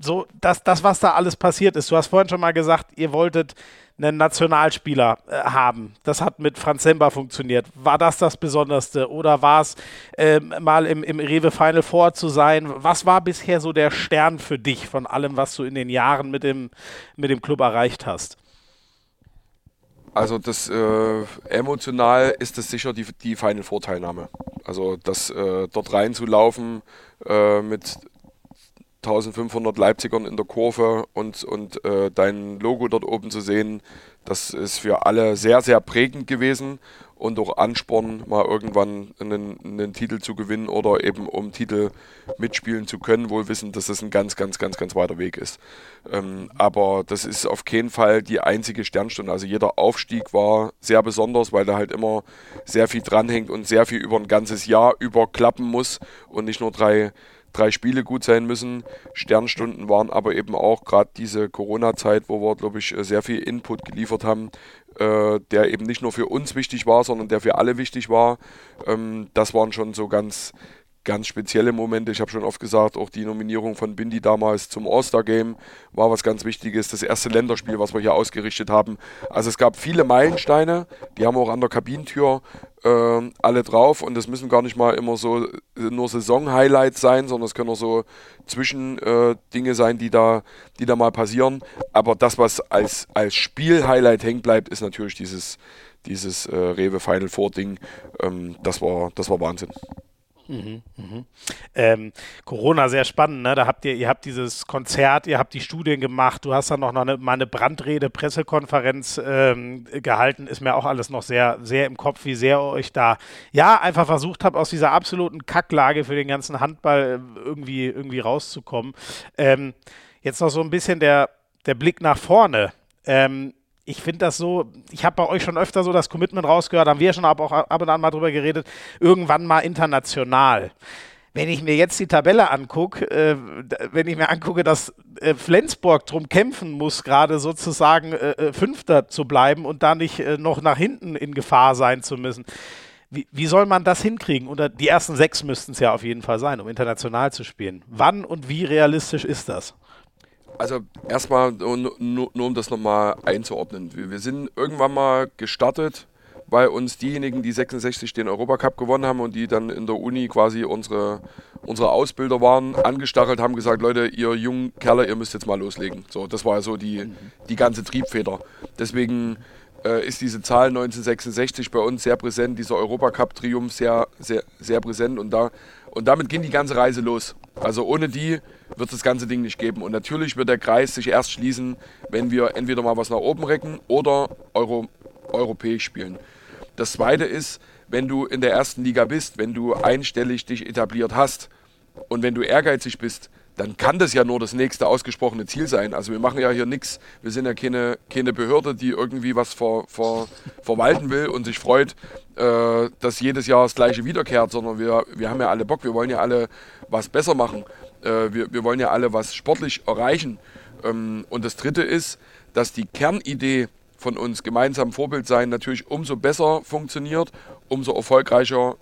so, das, das, was da alles passiert ist. Du hast vorhin schon mal gesagt, ihr wolltet einen Nationalspieler äh, haben. Das hat mit Franz Semba funktioniert. War das das Besonderste oder war es äh, mal im, im Rewe Final Four zu sein? Was war bisher so der Stern für dich von allem, was du in den Jahren mit dem, mit dem Club erreicht hast? Also das äh, emotional ist das sicher die, die Final Four Teilnahme. Also das äh, dort reinzulaufen äh, mit 1500 Leipzigern in der Kurve und, und äh, dein Logo dort oben zu sehen, das ist für alle sehr, sehr prägend gewesen und auch Ansporn, mal irgendwann einen, einen Titel zu gewinnen oder eben um Titel mitspielen zu können, wohl wissen, dass das ein ganz, ganz, ganz, ganz weiter Weg ist. Ähm, aber das ist auf keinen Fall die einzige Sternstunde. Also jeder Aufstieg war sehr besonders, weil da halt immer sehr viel dranhängt und sehr viel über ein ganzes Jahr überklappen muss und nicht nur drei drei Spiele gut sein müssen. Sternstunden waren aber eben auch gerade diese Corona-Zeit, wo wir, glaube ich, sehr viel Input geliefert haben, äh, der eben nicht nur für uns wichtig war, sondern der für alle wichtig war. Ähm, das waren schon so ganz, ganz spezielle Momente. Ich habe schon oft gesagt, auch die Nominierung von Bindi damals zum All-Star-Game war was ganz Wichtiges. Das erste Länderspiel, was wir hier ausgerichtet haben. Also es gab viele Meilensteine, die haben auch an der Kabinentür äh, alle drauf und das müssen gar nicht mal immer so nur Saison-Highlights sein, sondern es können auch so Zwischendinge äh, sein, die da, die da mal passieren. Aber das, was als, als Spiel-Highlight hängen bleibt, ist natürlich dieses, dieses äh, Rewe Final Four Ding. Ähm, das, war, das war Wahnsinn. Mhm, mhm. Ähm, Corona sehr spannend, ne? Da habt ihr, ihr habt dieses Konzert, ihr habt die Studien gemacht, du hast dann noch eine, mal eine Brandrede, Pressekonferenz ähm, gehalten, ist mir auch alles noch sehr, sehr im Kopf, wie sehr euch da ja einfach versucht habt, aus dieser absoluten Kacklage für den ganzen Handball äh, irgendwie, irgendwie rauszukommen. Ähm, jetzt noch so ein bisschen der, der Blick nach vorne. Ähm, ich finde das so, ich habe bei euch schon öfter so das Commitment rausgehört, haben wir schon ab, auch ab und an mal drüber geredet, irgendwann mal international. Wenn ich mir jetzt die Tabelle angucke, äh, wenn ich mir angucke, dass äh, Flensburg drum kämpfen muss, gerade sozusagen äh, äh, Fünfter zu bleiben und da nicht äh, noch nach hinten in Gefahr sein zu müssen. Wie, wie soll man das hinkriegen? Oder die ersten sechs müssten es ja auf jeden Fall sein, um international zu spielen. Wann und wie realistisch ist das? Also erstmal, nur, nur, um das nochmal einzuordnen. Wir, wir sind irgendwann mal gestartet, weil uns diejenigen, die 66 den Europacup gewonnen haben und die dann in der Uni quasi unsere, unsere Ausbilder waren, angestachelt haben, gesagt, Leute, ihr jungen Kerle, ihr müsst jetzt mal loslegen. So, das war so die, die ganze Triebfeder. Deswegen äh, ist diese Zahl 1966 bei uns sehr präsent, dieser Europacup-Triumph sehr, sehr, sehr präsent und, da, und damit ging die ganze Reise los. Also ohne die wird es das ganze Ding nicht geben. Und natürlich wird der Kreis sich erst schließen, wenn wir entweder mal was nach oben recken oder Euro, europäisch spielen. Das Zweite ist, wenn du in der ersten Liga bist, wenn du einstellig dich etabliert hast und wenn du ehrgeizig bist, dann kann das ja nur das nächste ausgesprochene Ziel sein. Also wir machen ja hier nichts, wir sind ja keine, keine Behörde, die irgendwie was ver, ver, verwalten will und sich freut, äh, dass jedes Jahr das gleiche wiederkehrt, sondern wir, wir haben ja alle Bock, wir wollen ja alle was besser machen. Äh, wir, wir wollen ja alle was sportlich erreichen. Ähm, und das Dritte ist, dass die Kernidee von uns gemeinsam Vorbild sein natürlich umso besser funktioniert, umso erfolgreicher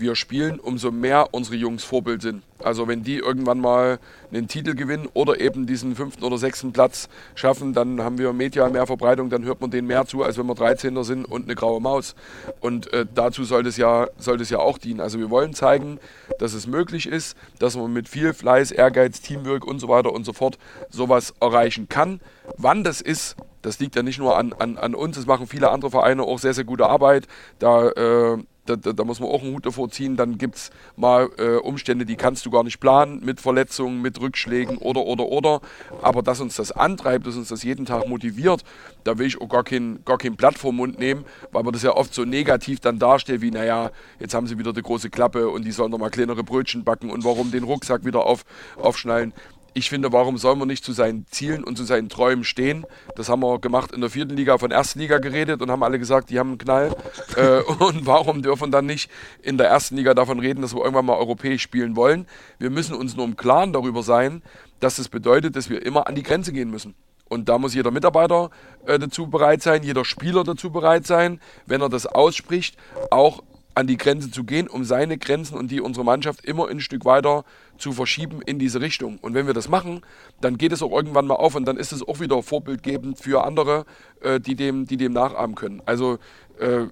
wir spielen, umso mehr unsere Jungs Vorbild sind. Also wenn die irgendwann mal einen Titel gewinnen oder eben diesen fünften oder sechsten Platz schaffen, dann haben wir medial mehr Verbreitung, dann hört man denen mehr zu, als wenn wir 13er sind und eine graue Maus. Und äh, dazu sollte es, ja, sollte es ja auch dienen. Also wir wollen zeigen, dass es möglich ist, dass man mit viel Fleiß, Ehrgeiz, Teamwork und so weiter und so fort sowas erreichen kann. Wann das ist, das liegt ja nicht nur an, an, an uns, es machen viele andere Vereine auch sehr, sehr gute Arbeit. Da äh, da, da, da, muss man auch einen Hut davor ziehen. Dann gibt es mal äh, Umstände, die kannst du gar nicht planen, mit Verletzungen, mit Rückschlägen oder, oder, oder. Aber dass uns das antreibt, dass uns das jeden Tag motiviert, da will ich auch gar kein, gar kein Blatt vom Mund nehmen, weil man das ja oft so negativ dann darstellt, wie, naja, jetzt haben sie wieder die große Klappe und die sollen noch mal kleinere Brötchen backen und warum den Rucksack wieder auf, aufschnallen ich finde, warum soll man nicht zu seinen Zielen und zu seinen Träumen stehen? Das haben wir gemacht in der vierten Liga, von ersten Liga geredet und haben alle gesagt, die haben einen Knall. äh, und warum dürfen wir dann nicht in der ersten Liga davon reden, dass wir irgendwann mal europäisch spielen wollen? Wir müssen uns nur im Klaren darüber sein, dass das bedeutet, dass wir immer an die Grenze gehen müssen. Und da muss jeder Mitarbeiter äh, dazu bereit sein, jeder Spieler dazu bereit sein, wenn er das ausspricht, auch an die Grenze zu gehen, um seine Grenzen und die unserer Mannschaft immer ein Stück weiter zu verschieben in diese Richtung. Und wenn wir das machen, dann geht es auch irgendwann mal auf und dann ist es auch wieder vorbildgebend für andere, äh, die, dem, die dem nachahmen können. Also äh,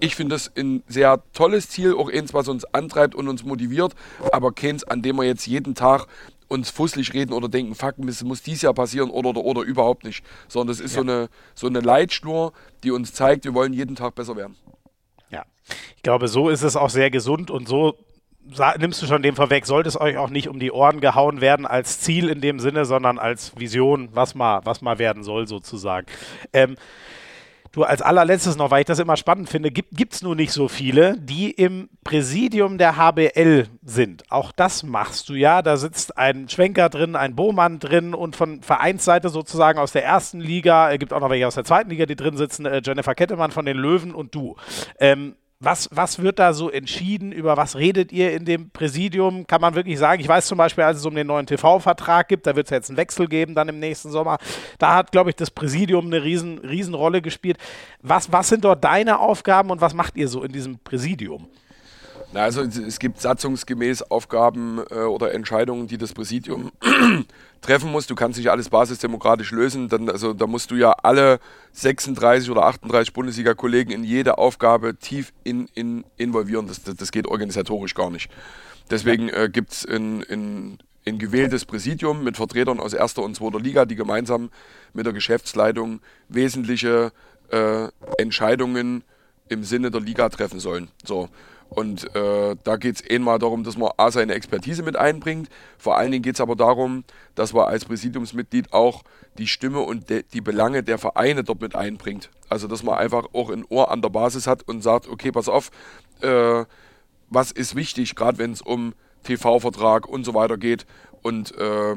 ich finde das ein sehr tolles Ziel, auch eins, was uns antreibt und uns motiviert, aber keins, an dem wir jetzt jeden Tag uns fusselig reden oder denken, fuck, es muss dies Jahr passieren oder, oder, oder überhaupt nicht. Sondern das ist ja. so, eine, so eine Leitschnur, die uns zeigt, wir wollen jeden Tag besser werden. Ja, ich glaube, so ist es auch sehr gesund und so nimmst du schon dem vorweg, sollte es euch auch nicht um die Ohren gehauen werden als Ziel in dem Sinne, sondern als Vision, was mal, was mal werden soll sozusagen. Ähm, Du als allerletztes noch, weil ich das immer spannend finde, gibt es nur nicht so viele, die im Präsidium der HBL sind. Auch das machst du ja. Da sitzt ein Schwenker drin, ein Bohmann drin und von Vereinsseite sozusagen aus der ersten Liga, es gibt auch noch welche aus der zweiten Liga, die drin sitzen, äh, Jennifer Kettemann von den Löwen und du. Ähm, was, was wird da so entschieden? Über was redet ihr in dem Präsidium? Kann man wirklich sagen, ich weiß zum Beispiel, als es um den neuen TV-Vertrag gibt, da wird es jetzt einen Wechsel geben dann im nächsten Sommer. Da hat, glaube ich, das Präsidium eine riesen, riesen Rolle gespielt. Was, was sind dort deine Aufgaben und was macht ihr so in diesem Präsidium? Na, also es gibt satzungsgemäß Aufgaben äh, oder Entscheidungen, die das Präsidium treffen muss. Du kannst nicht alles basisdemokratisch lösen. Dann, also, da musst du ja alle 36 oder 38 Bundesliga-Kollegen in jede Aufgabe tief in, in, involvieren. Das, das, das geht organisatorisch gar nicht. Deswegen äh, gibt es ein, in, ein gewähltes Präsidium mit Vertretern aus erster und zweiter Liga, die gemeinsam mit der Geschäftsleitung wesentliche äh, Entscheidungen im Sinne der Liga treffen sollen. So. Und äh, da geht es einmal darum, dass man A seine Expertise mit einbringt. Vor allen Dingen geht es aber darum, dass man als Präsidiumsmitglied auch die Stimme und die Belange der Vereine dort mit einbringt. Also dass man einfach auch ein Ohr an der Basis hat und sagt, okay, pass auf, äh, was ist wichtig, gerade wenn es um TV-Vertrag und so weiter geht. Und äh,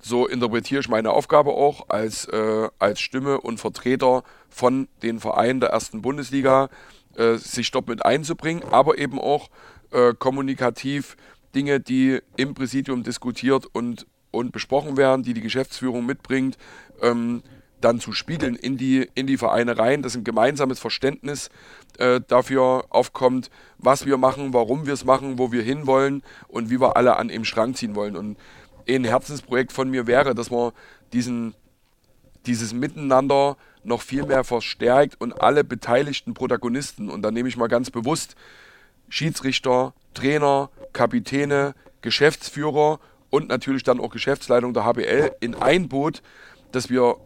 so interpretiere ich meine Aufgabe auch als, äh, als Stimme und Vertreter von den Vereinen der ersten Bundesliga äh, sich dort mit einzubringen, aber eben auch äh, kommunikativ Dinge, die im Präsidium diskutiert und, und besprochen werden, die die Geschäftsführung mitbringt, ähm, dann zu spiegeln in die, in die Vereine rein, dass ein gemeinsames Verständnis äh, dafür aufkommt, was wir machen, warum wir es machen, wo wir hinwollen und wie wir alle an dem Schrank ziehen wollen. Und ein Herzensprojekt von mir wäre, dass wir diesen, dieses Miteinander noch viel mehr verstärkt und alle beteiligten Protagonisten, und da nehme ich mal ganz bewusst Schiedsrichter, Trainer, Kapitäne, Geschäftsführer und natürlich dann auch Geschäftsleitung der HBL in ein Boot, dass wir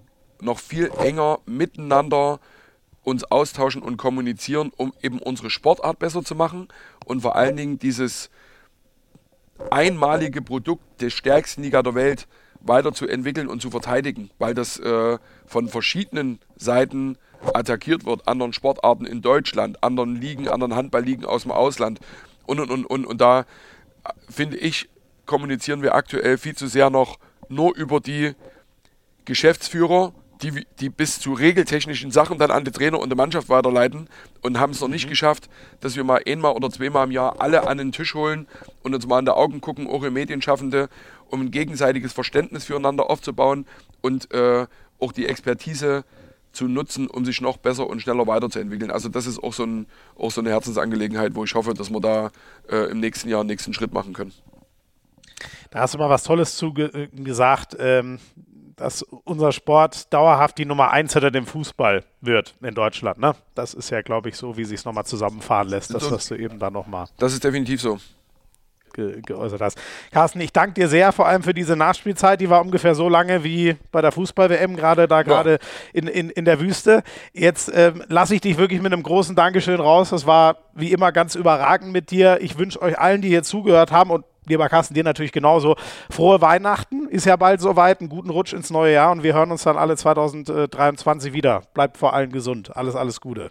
noch viel enger miteinander uns austauschen und kommunizieren, um eben unsere Sportart besser zu machen und vor allen Dingen dieses einmalige Produkt der stärksten Liga der Welt weiterzuentwickeln und zu verteidigen, weil das äh, von verschiedenen Seiten attackiert wird, anderen Sportarten in Deutschland, anderen Ligen, anderen Handballligen aus dem Ausland und und und und und da finde ich kommunizieren wir aktuell viel zu sehr noch nur über die Geschäftsführer die, die bis zu regeltechnischen Sachen dann an die Trainer und die Mannschaft weiterleiten und haben es noch nicht mhm. geschafft, dass wir mal einmal oder zweimal im Jahr alle an den Tisch holen und uns mal in die Augen gucken, auch im Medienschaffende, um ein gegenseitiges Verständnis füreinander aufzubauen und äh, auch die Expertise zu nutzen, um sich noch besser und schneller weiterzuentwickeln. Also das ist auch so, ein, auch so eine Herzensangelegenheit, wo ich hoffe, dass wir da äh, im nächsten Jahr einen nächsten Schritt machen können. Da hast du mal was Tolles zu ge gesagt. Ähm, dass unser Sport dauerhaft die Nummer eins hinter dem Fußball wird in Deutschland. Ne? Das ist ja, glaube ich, so, wie sich es nochmal zusammenfahren lässt. Das, was du eben da nochmal. Das ist definitiv so. Ge geäußert hast. Carsten, ich danke dir sehr, vor allem für diese Nachspielzeit. Die war ungefähr so lange wie bei der Fußball-WM, gerade da, gerade in, in, in der Wüste. Jetzt ähm, lasse ich dich wirklich mit einem großen Dankeschön raus. Das war wie immer ganz überragend mit dir. Ich wünsche euch allen, die hier zugehört haben und lieber Carsten, dir natürlich genauso. Frohe Weihnachten, ist ja bald soweit, einen guten Rutsch ins neue Jahr und wir hören uns dann alle 2023 wieder. Bleibt vor allem gesund. Alles, alles Gute.